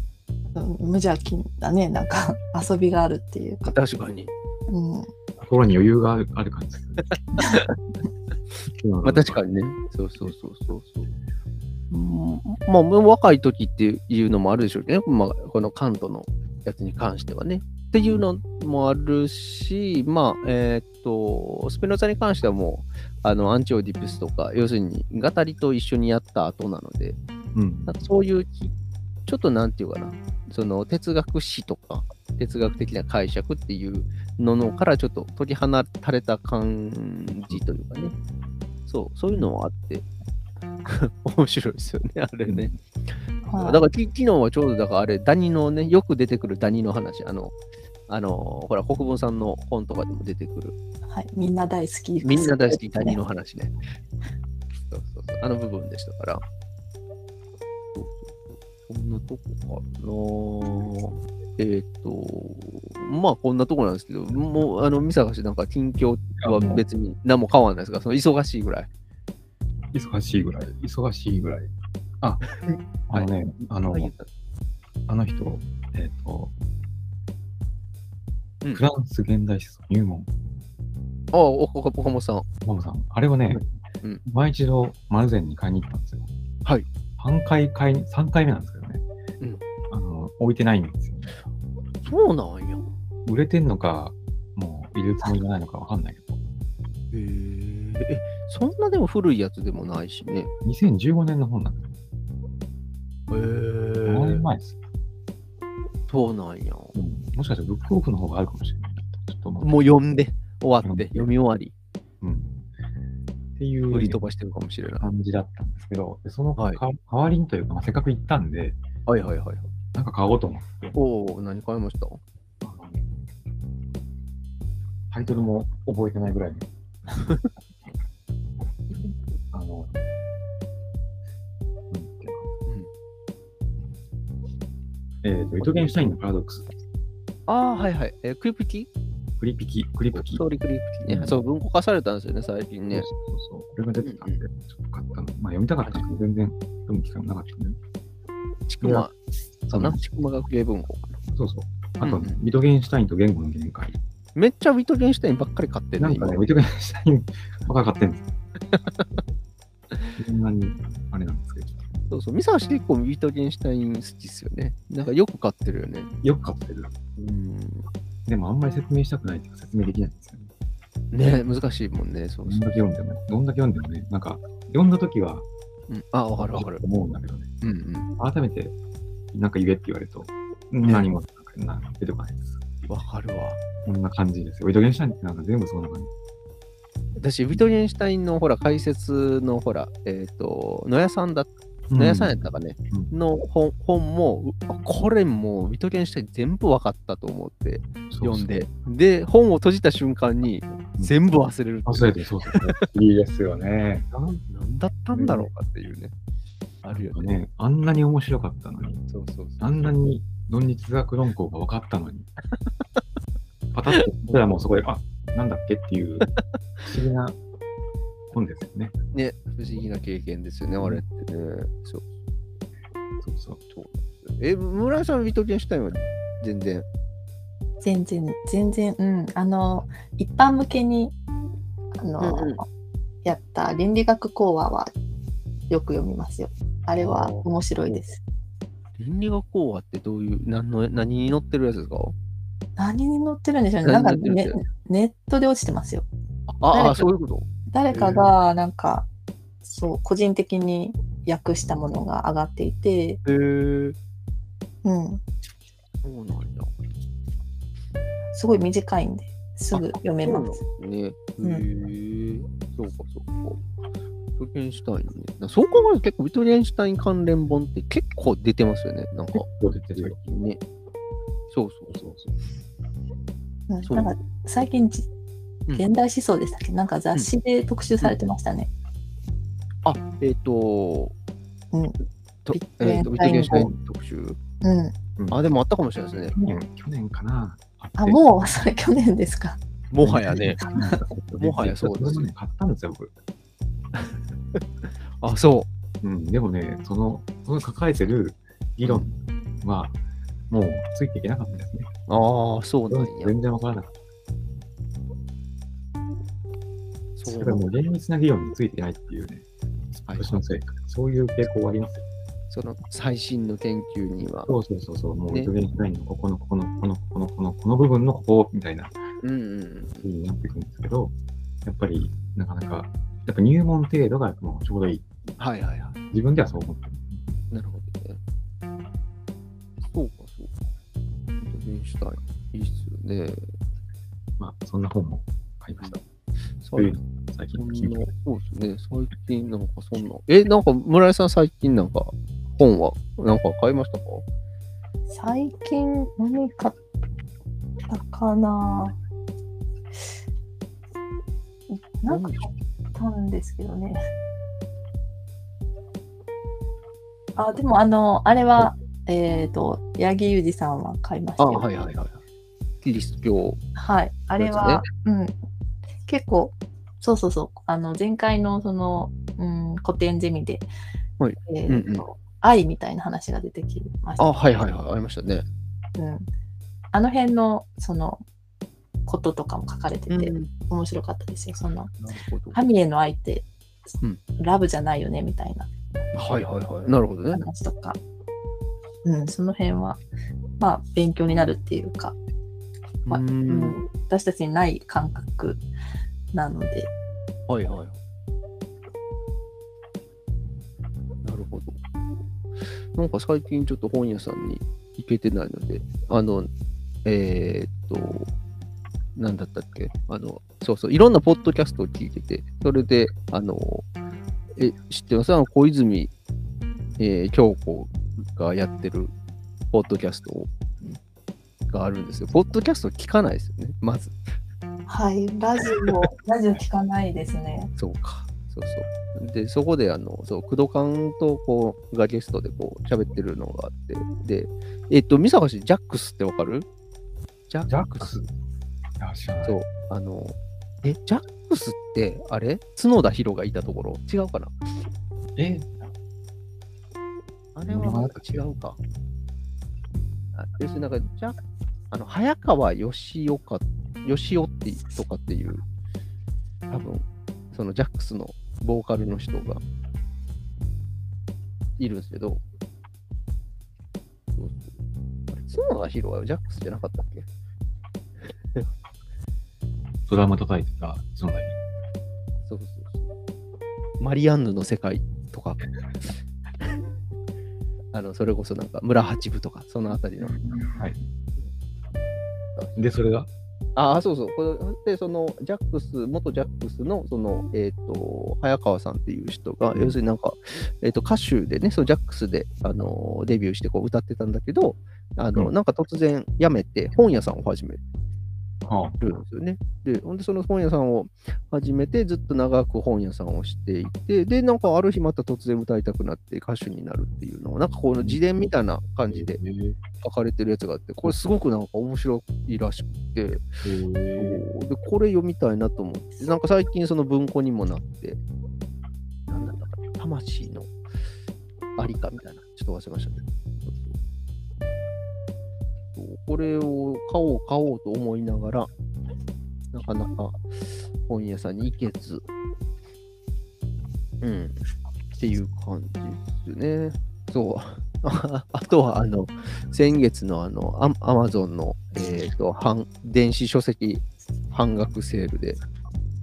うん無邪気なねなんか 遊びがあるっていうか。確かに。うん心に余裕があるある感じですよね。まあ確かにね。そうそうそうそうそう。うんまあ、若い時っていうのもあるでしょうけどね。まあ、このカントのやつに関してはね。っていうのもあるし、まあ、えーっと、スペノザに関してはもう、あの、アンチオディプスとか、要するに、ガタリと一緒にやった後なので、うん。なんかそういうき、ちょっとなんていうかな、その哲学史とか、哲学的な解釈っていうののからちょっと取り離された感じというかね、そう、そういうのもあって、面白いですよね、あれね。はいだからき昨日はちょうど、だからあれ、ダニのね、よく出てくるダニの話、あの、あの、ほら、国分さんの本とかでも出てくる、はい、みんな大好き。みんな大好きダニの話ね。そうそうそう、あの部分でしたから。そんなとこかなえっ、と、まあこんなとこなんですけど、もう、あの、三坂氏なんか近況は別に何も変わらないですが、その忙しいぐらい。忙しいぐらい、忙しいぐらい。あ、あのね、あの、はいあの人、えっ、と、うんフランス現代史入門、ああ、お岡岡本さん。マモさん、あれをね、うん毎一度、マルゼンに買いに行ったんですよ。はい。3回買いに、3回目なんですけどね。うんあの、置いてないんですよ。そうなんや。売れてんのか、もう入れるつもりがないのかわかんないけど、へえ。え、そんなでも古いやつでもないしね。2015年の本なんですよ。へ7年前ですよ。そうなんや。うんもしかしたらブックオフの方があるかもしれない。ちょっと。もう読んで、終わって、うん読み終わり、うん。っていう売り飛ばしてるかもしれない。感じだったんですけど、でその代わりにというか、まあ、せっかく行ったんで、はいはいはいはい。なんか買おうと思って、おお、何買いました？タイトルも覚えてないぐらいに。えっ、と、イトゲンシュタインのパラドックス。ああ、はいはい。えークリプティクリピキ、クリプキ。ストーリークリプキね。うんそう、文庫化されたんですよね、最近ね。そうそうそう。これが出てたんで、ちょっと買ったの。まあ読みたかったけど、全然読む機会もなかったんで。ちくま、かな？ちくま学芸文庫かな。そうそう。あと、うんうんビトゲンシュタインと言語の限界。めっちゃウィトゲンシュタインばっかり買ってんね、今なんかね、。ビトゲンシュタインばっかり買ってんで。そんなに、あれなんですけど。そうそう、ミサシ結構ウィトゲンシュタイン好きっすよね。なんかよく買ってるよね。よく買ってる。うん。でもあんまり説明したくないっていうか説明できないんですよね。ね難しいもんね。そうどんそう。だけ読んでも、どんだけ読んでもね、なんか、読んだときは、うん、あ、わかるわかる。思うんだけどね。うんうん。改めて、なんか言えって言われると、何もなんかな出てこないです。わかるわ。こんな感じですよ。ウィトゲンシュタインってなんか全部そんな感じ。私、ウィトゲンシュタインのほら、解説のほら、えっ、と、野屋さんだ、野屋さんやったかね、うの本本も、これもうウィトゲンシュタイン全部わかったと思って読んで、で、本を閉じた瞬間に全部忘れる忘れて、そうそう。いいですよね。なんなんだったんだろうかっていうね。あるよね。ね、あんなに面白かったのに、そうそうそう。あんなに論理哲学論考が分かったのに、パタッとそれはもうそこで、あなんだっけっていう不思議な本ですよね。ね、不思議な経験ですよね、あれってね。そうそうそう。そうえ、村井さん、ウィトゲンシュタインは全然？全然、全然、うん。あの、一般向けに、あの、うんうんやった倫理学講話はよく読みますよ。あれは面白いです。倫理学講話ってどういう、何の何に載ってるやつですか？何に載ってるんでしょうね。なんかね何に載ってるんでネットで落ちてますよ。ああ、そういうこと？誰かが、なんか、そう、個人的に訳したものが上がっていて、へえ。うん。そうなんや。すごい短いんで、すぐ読めます。ね。へうんえ。そうか、そうか。ウィトゲンシュタインね。なそう考えると結構ウィトゲンシュタイン関連本って結構出てますよね。なんか、結構出てるよ。ね。そうそうそうそう。なんか最近現代思想でしたっけ？なんか雑誌で特集されてましたね。あ、えっ、と、うんとえっ、と、ウィトゲンシュタイン特集。うん。あ、でもあったかもしれないですね。去年、去年かな。あ、もう、それ去年ですか？もはやね。う もはやそうですね買ったんですよ、僕。あ、そうん、でもね、その、その抱えてる議論は、もうついていけなかったですね。う。ああ、そうなんや。全然わからなかった。そそれがもう厳密な議論についていないっていうね、はい年のせいか。そういう傾向はありますよ。その最新の研究には。そうそうそうそう、もうねトゲンシュタインのここのここのこのここのこのこの部分のここみたいなうんうん風になっていくんですけど、やっぱりなかなか、やっぱ入門程度がもうちょうどいい。うん。はいはいはい。自分ではそう思ってる。なるほどね。そうか、そうか。トゲンシュタイン、いいっすよね。まあ、そんな本も買いました。最いう最近のそうですね。最近なんかそんな。え、なんか村井さん最近なんか本はなんか買いましたか？最近何買ったかな？なんか買ったんですけどね。あ、でもあの、あれは、えっ、と、八木裕二さんは買いましたあ、よ。はいはいはい。キリスト教。はい。あれは、うん。結構、そうそうそう。あの、前回のその、うん、古典ゼミで、はいえっ、うんうんと、愛みたいな話が出てきました。あ、はいはいはい。ありましたね。うん。あの辺の、その、こととかも書かれてて、うん面白かったですよ。その。神への愛って、うんラブじゃないよね、みたいなはいはいはい。なるほどね。話とか。うん、その辺は、まあ、勉強になるっていうか、まあうん、私たちにない感覚なので、はいはい。なるほど。なんか最近ちょっと本屋さんに行けてないので、あの、えーっと、なんだったっけ？あの、そうそう、いろんなポッドキャストを聞いてて、それで、あの、え、知ってます？あの、小泉、えー京子がやってるポッドキャストがあるんですよ。ポッドキャスト聞かないですよね、まず。はい、ラジオ、ラジオ聞かないですね。そうか。そうそう。で、そこで、あの、そう、工藤館と、こう、がゲストで、こう、喋ってるのがあって、で、えっと、三坂氏、ジャックスってわかる？ジャジャックス？や、知らない。そう、あの、え、ジャックスって、あれ？角田博がいたところ？違うかな？え？あれはなんか違うか。あ要するになんか、ジャッあの、早川義雄か、義雄ってとかっていう、多分、そのジャックスのボーカルの人がいるんですけど、角田博はジャックスじゃなかったっけ？ドラム叩いてた、そのそうそうそう。マリアンヌの世界とか、あの、それこそなんか村八部とか、そのあたりの。はい。で、それが？ああ、そうそう。これで、その、ジャックス、元ジャックスの、その、えっ、と、早川さんっていう人が、要するになんか、えっ、と、歌手でね、そのジャックスで、あの、デビューしてこう歌ってたんだけど、あの、うん。なんか突然辞めて本屋さんを始めはるんですよね。で、ほんで、その本屋さんを始めて、ずっと長く本屋さんをしていて、で、なんかある日また突然歌いたくなって歌手になるっていうのを、なんかこの自伝みたいな感じでえー書かれてるやつがあって、これすごくなんか面白いらしくて、で、これ読みたいなと思って、なんか最近その文庫にもなって、なんだったかな、魂のありかみたいな、ちょっと忘れましたね。そうそうそうこれを買おう買おうと思いながら、なかなか本屋さんに行けず、うん、っていう感じですね。そう。あ あとは、あの、先月のあの、アアマゾンの、えっ、と、半、電子書籍半額セールで、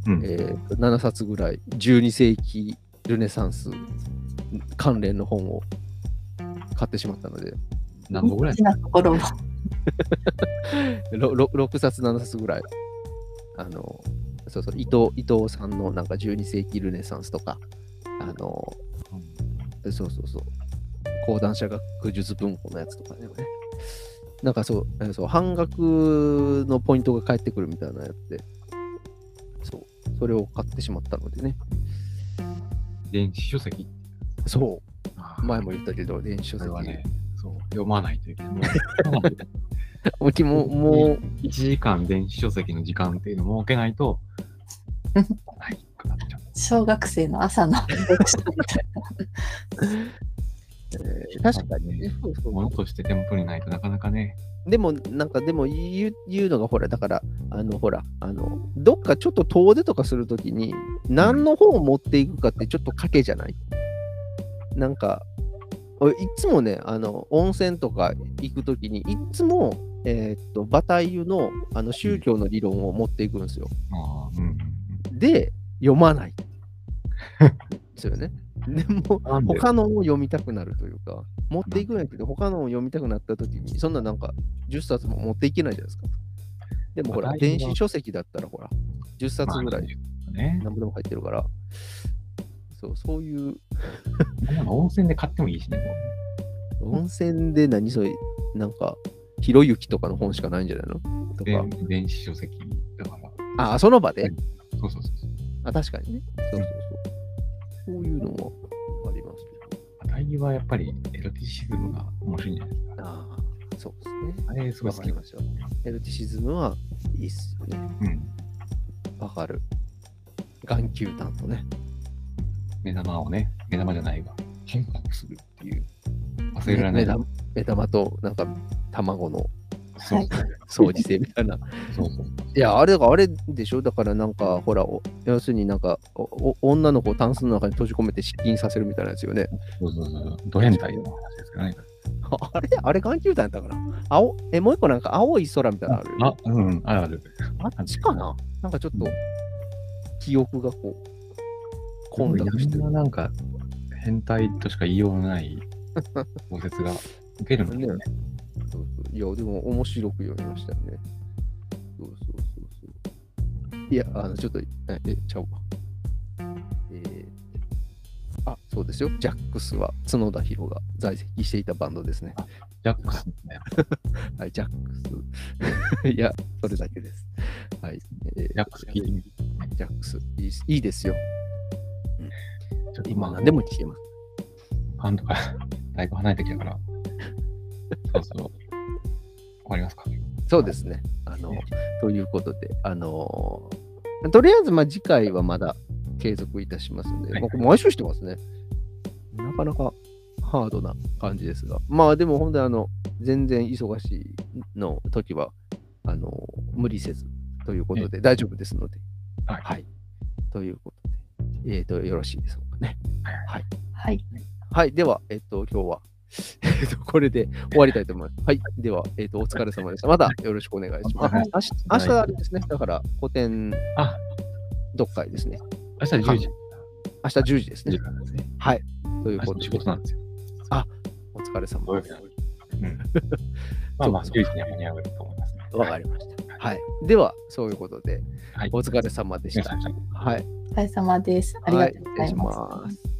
うんえーと7冊ぐらい、12世紀ルネサンス関連の本を買ってしまったので、何本ぐらい？なところも。ろろ6冊、7冊ぐらい、あの、そうそう、伊藤伊藤さんのなんか12世紀ルネサンスとか、あの、そうそうそう、講談社学術文庫のやつとかね、なんかそう、えーそう半額のポイントが返ってくるみたいなやつで、そう、それを買ってしまったのでね、電子書籍？そう、前も言ったけど、電子書籍。はね、そう、読まないといけない。もも、もう、1時間電子書籍の時間っていうのを設けないと、ないくなっちゃう。小学生の朝の。読書みたいえー確かにね。そうそう物として手元にないとなかなかね、でも、なんか、でも言う、言うのが、ほら、だから、あの、ほら、あの、どっかちょっと遠出とかするときに、何の本を持っていくかってちょっと賭けじゃない？なんか、俺いつもね、あの、温泉とか行くときに、いつも、えーっと、バタイユの、あの、宗教の理論を持っていくんですよ。うんうんで、読まない。ですよね。でも、他のを読みたくなるというか、持っていくんやけど、他のを読みたくなったときに、そんななんか10冊も持っていけないじゃないですか。でもほら、電子書籍だったらほら、10冊ぐらい。何部でも入ってるから、そう、そういう 温泉で買ってもいいしね、も温泉で何？それ、なんか、ひろゆきとかの本しかないんじゃないの？とうか。電電子書籍だから。ああ、その場で、そうそうそうそう。あ、確かにね。そうそうそう。そういうのもありますけど。大義はやっぱりエロティシズムが面白いんじゃないですか。ああ、そうですね。あれすごい好きますよ。エルティシズムはいいっすよね。うん。わかる。眼球弾とね。目玉をね、目玉じゃないわ。変化するっていう。忘れられない。目玉となんか卵のそうはい掃除性みたいな。そう。いや、あれがあれでしょ？だからなんか、ほら、お要するになんかおお、女の子をタンスの中に閉じ込めて失禁させるみたいなやつよね。そうそうそう。ド変態の話ですからね。あ あれあれ眼球弾やったかな？青え、もう一個なんか青い空みたいなのあるあ、うん、あるある。あっちかな？なんかちょっと記憶がこう、混や濁してる。んなんか変態としか言いようのない 小説が受けるのね。ねそうそういや、でも面白く読みましたよね。そうそうそうそう。いや、あの、ちょっと、え、えちゃうわ。えーあ、そうですよ。ジャックスは角田博が在籍していたバンドですね。ジャックスね。はい、ジャックス。いや、それだけです。はい。えージャックス聞いてみる。ジャックス。いいいいですよ。今何でも聞けます。ファンとかだいぶ離れてきたから。そうそう。終わりますか？そうですね。あの、の、ということで、あのーとりあえず、まあ、次回はまだ継続いたしますので、はいまあこれ毎週してますね。なかなかハードな感じですが、まあでも本当にあの、全然忙しいの時は、あの無理せずということで大丈夫ですので、はいはい。ということで、えっ、と、よろしいでしょうかね。はい。はい。はい。では、えっ、と、今日は、え っと、これで終わりたいと思います。はい。では、えっ、と、お疲れ様でした。またよろしくお願いします。はい明日、明日あれですね。だから、古典あ、読解ですね。明日10時。明日10時ですねすね。はい。ということで、事なんですよ。お疲れ様土曜日なのに。うん。まあまあ、10時には間に合うと思いますね。わかりました。はい。では、そういうことで、はい。お疲れ様でした。はい。お疲れ様です。ありがとうございます。はい失礼します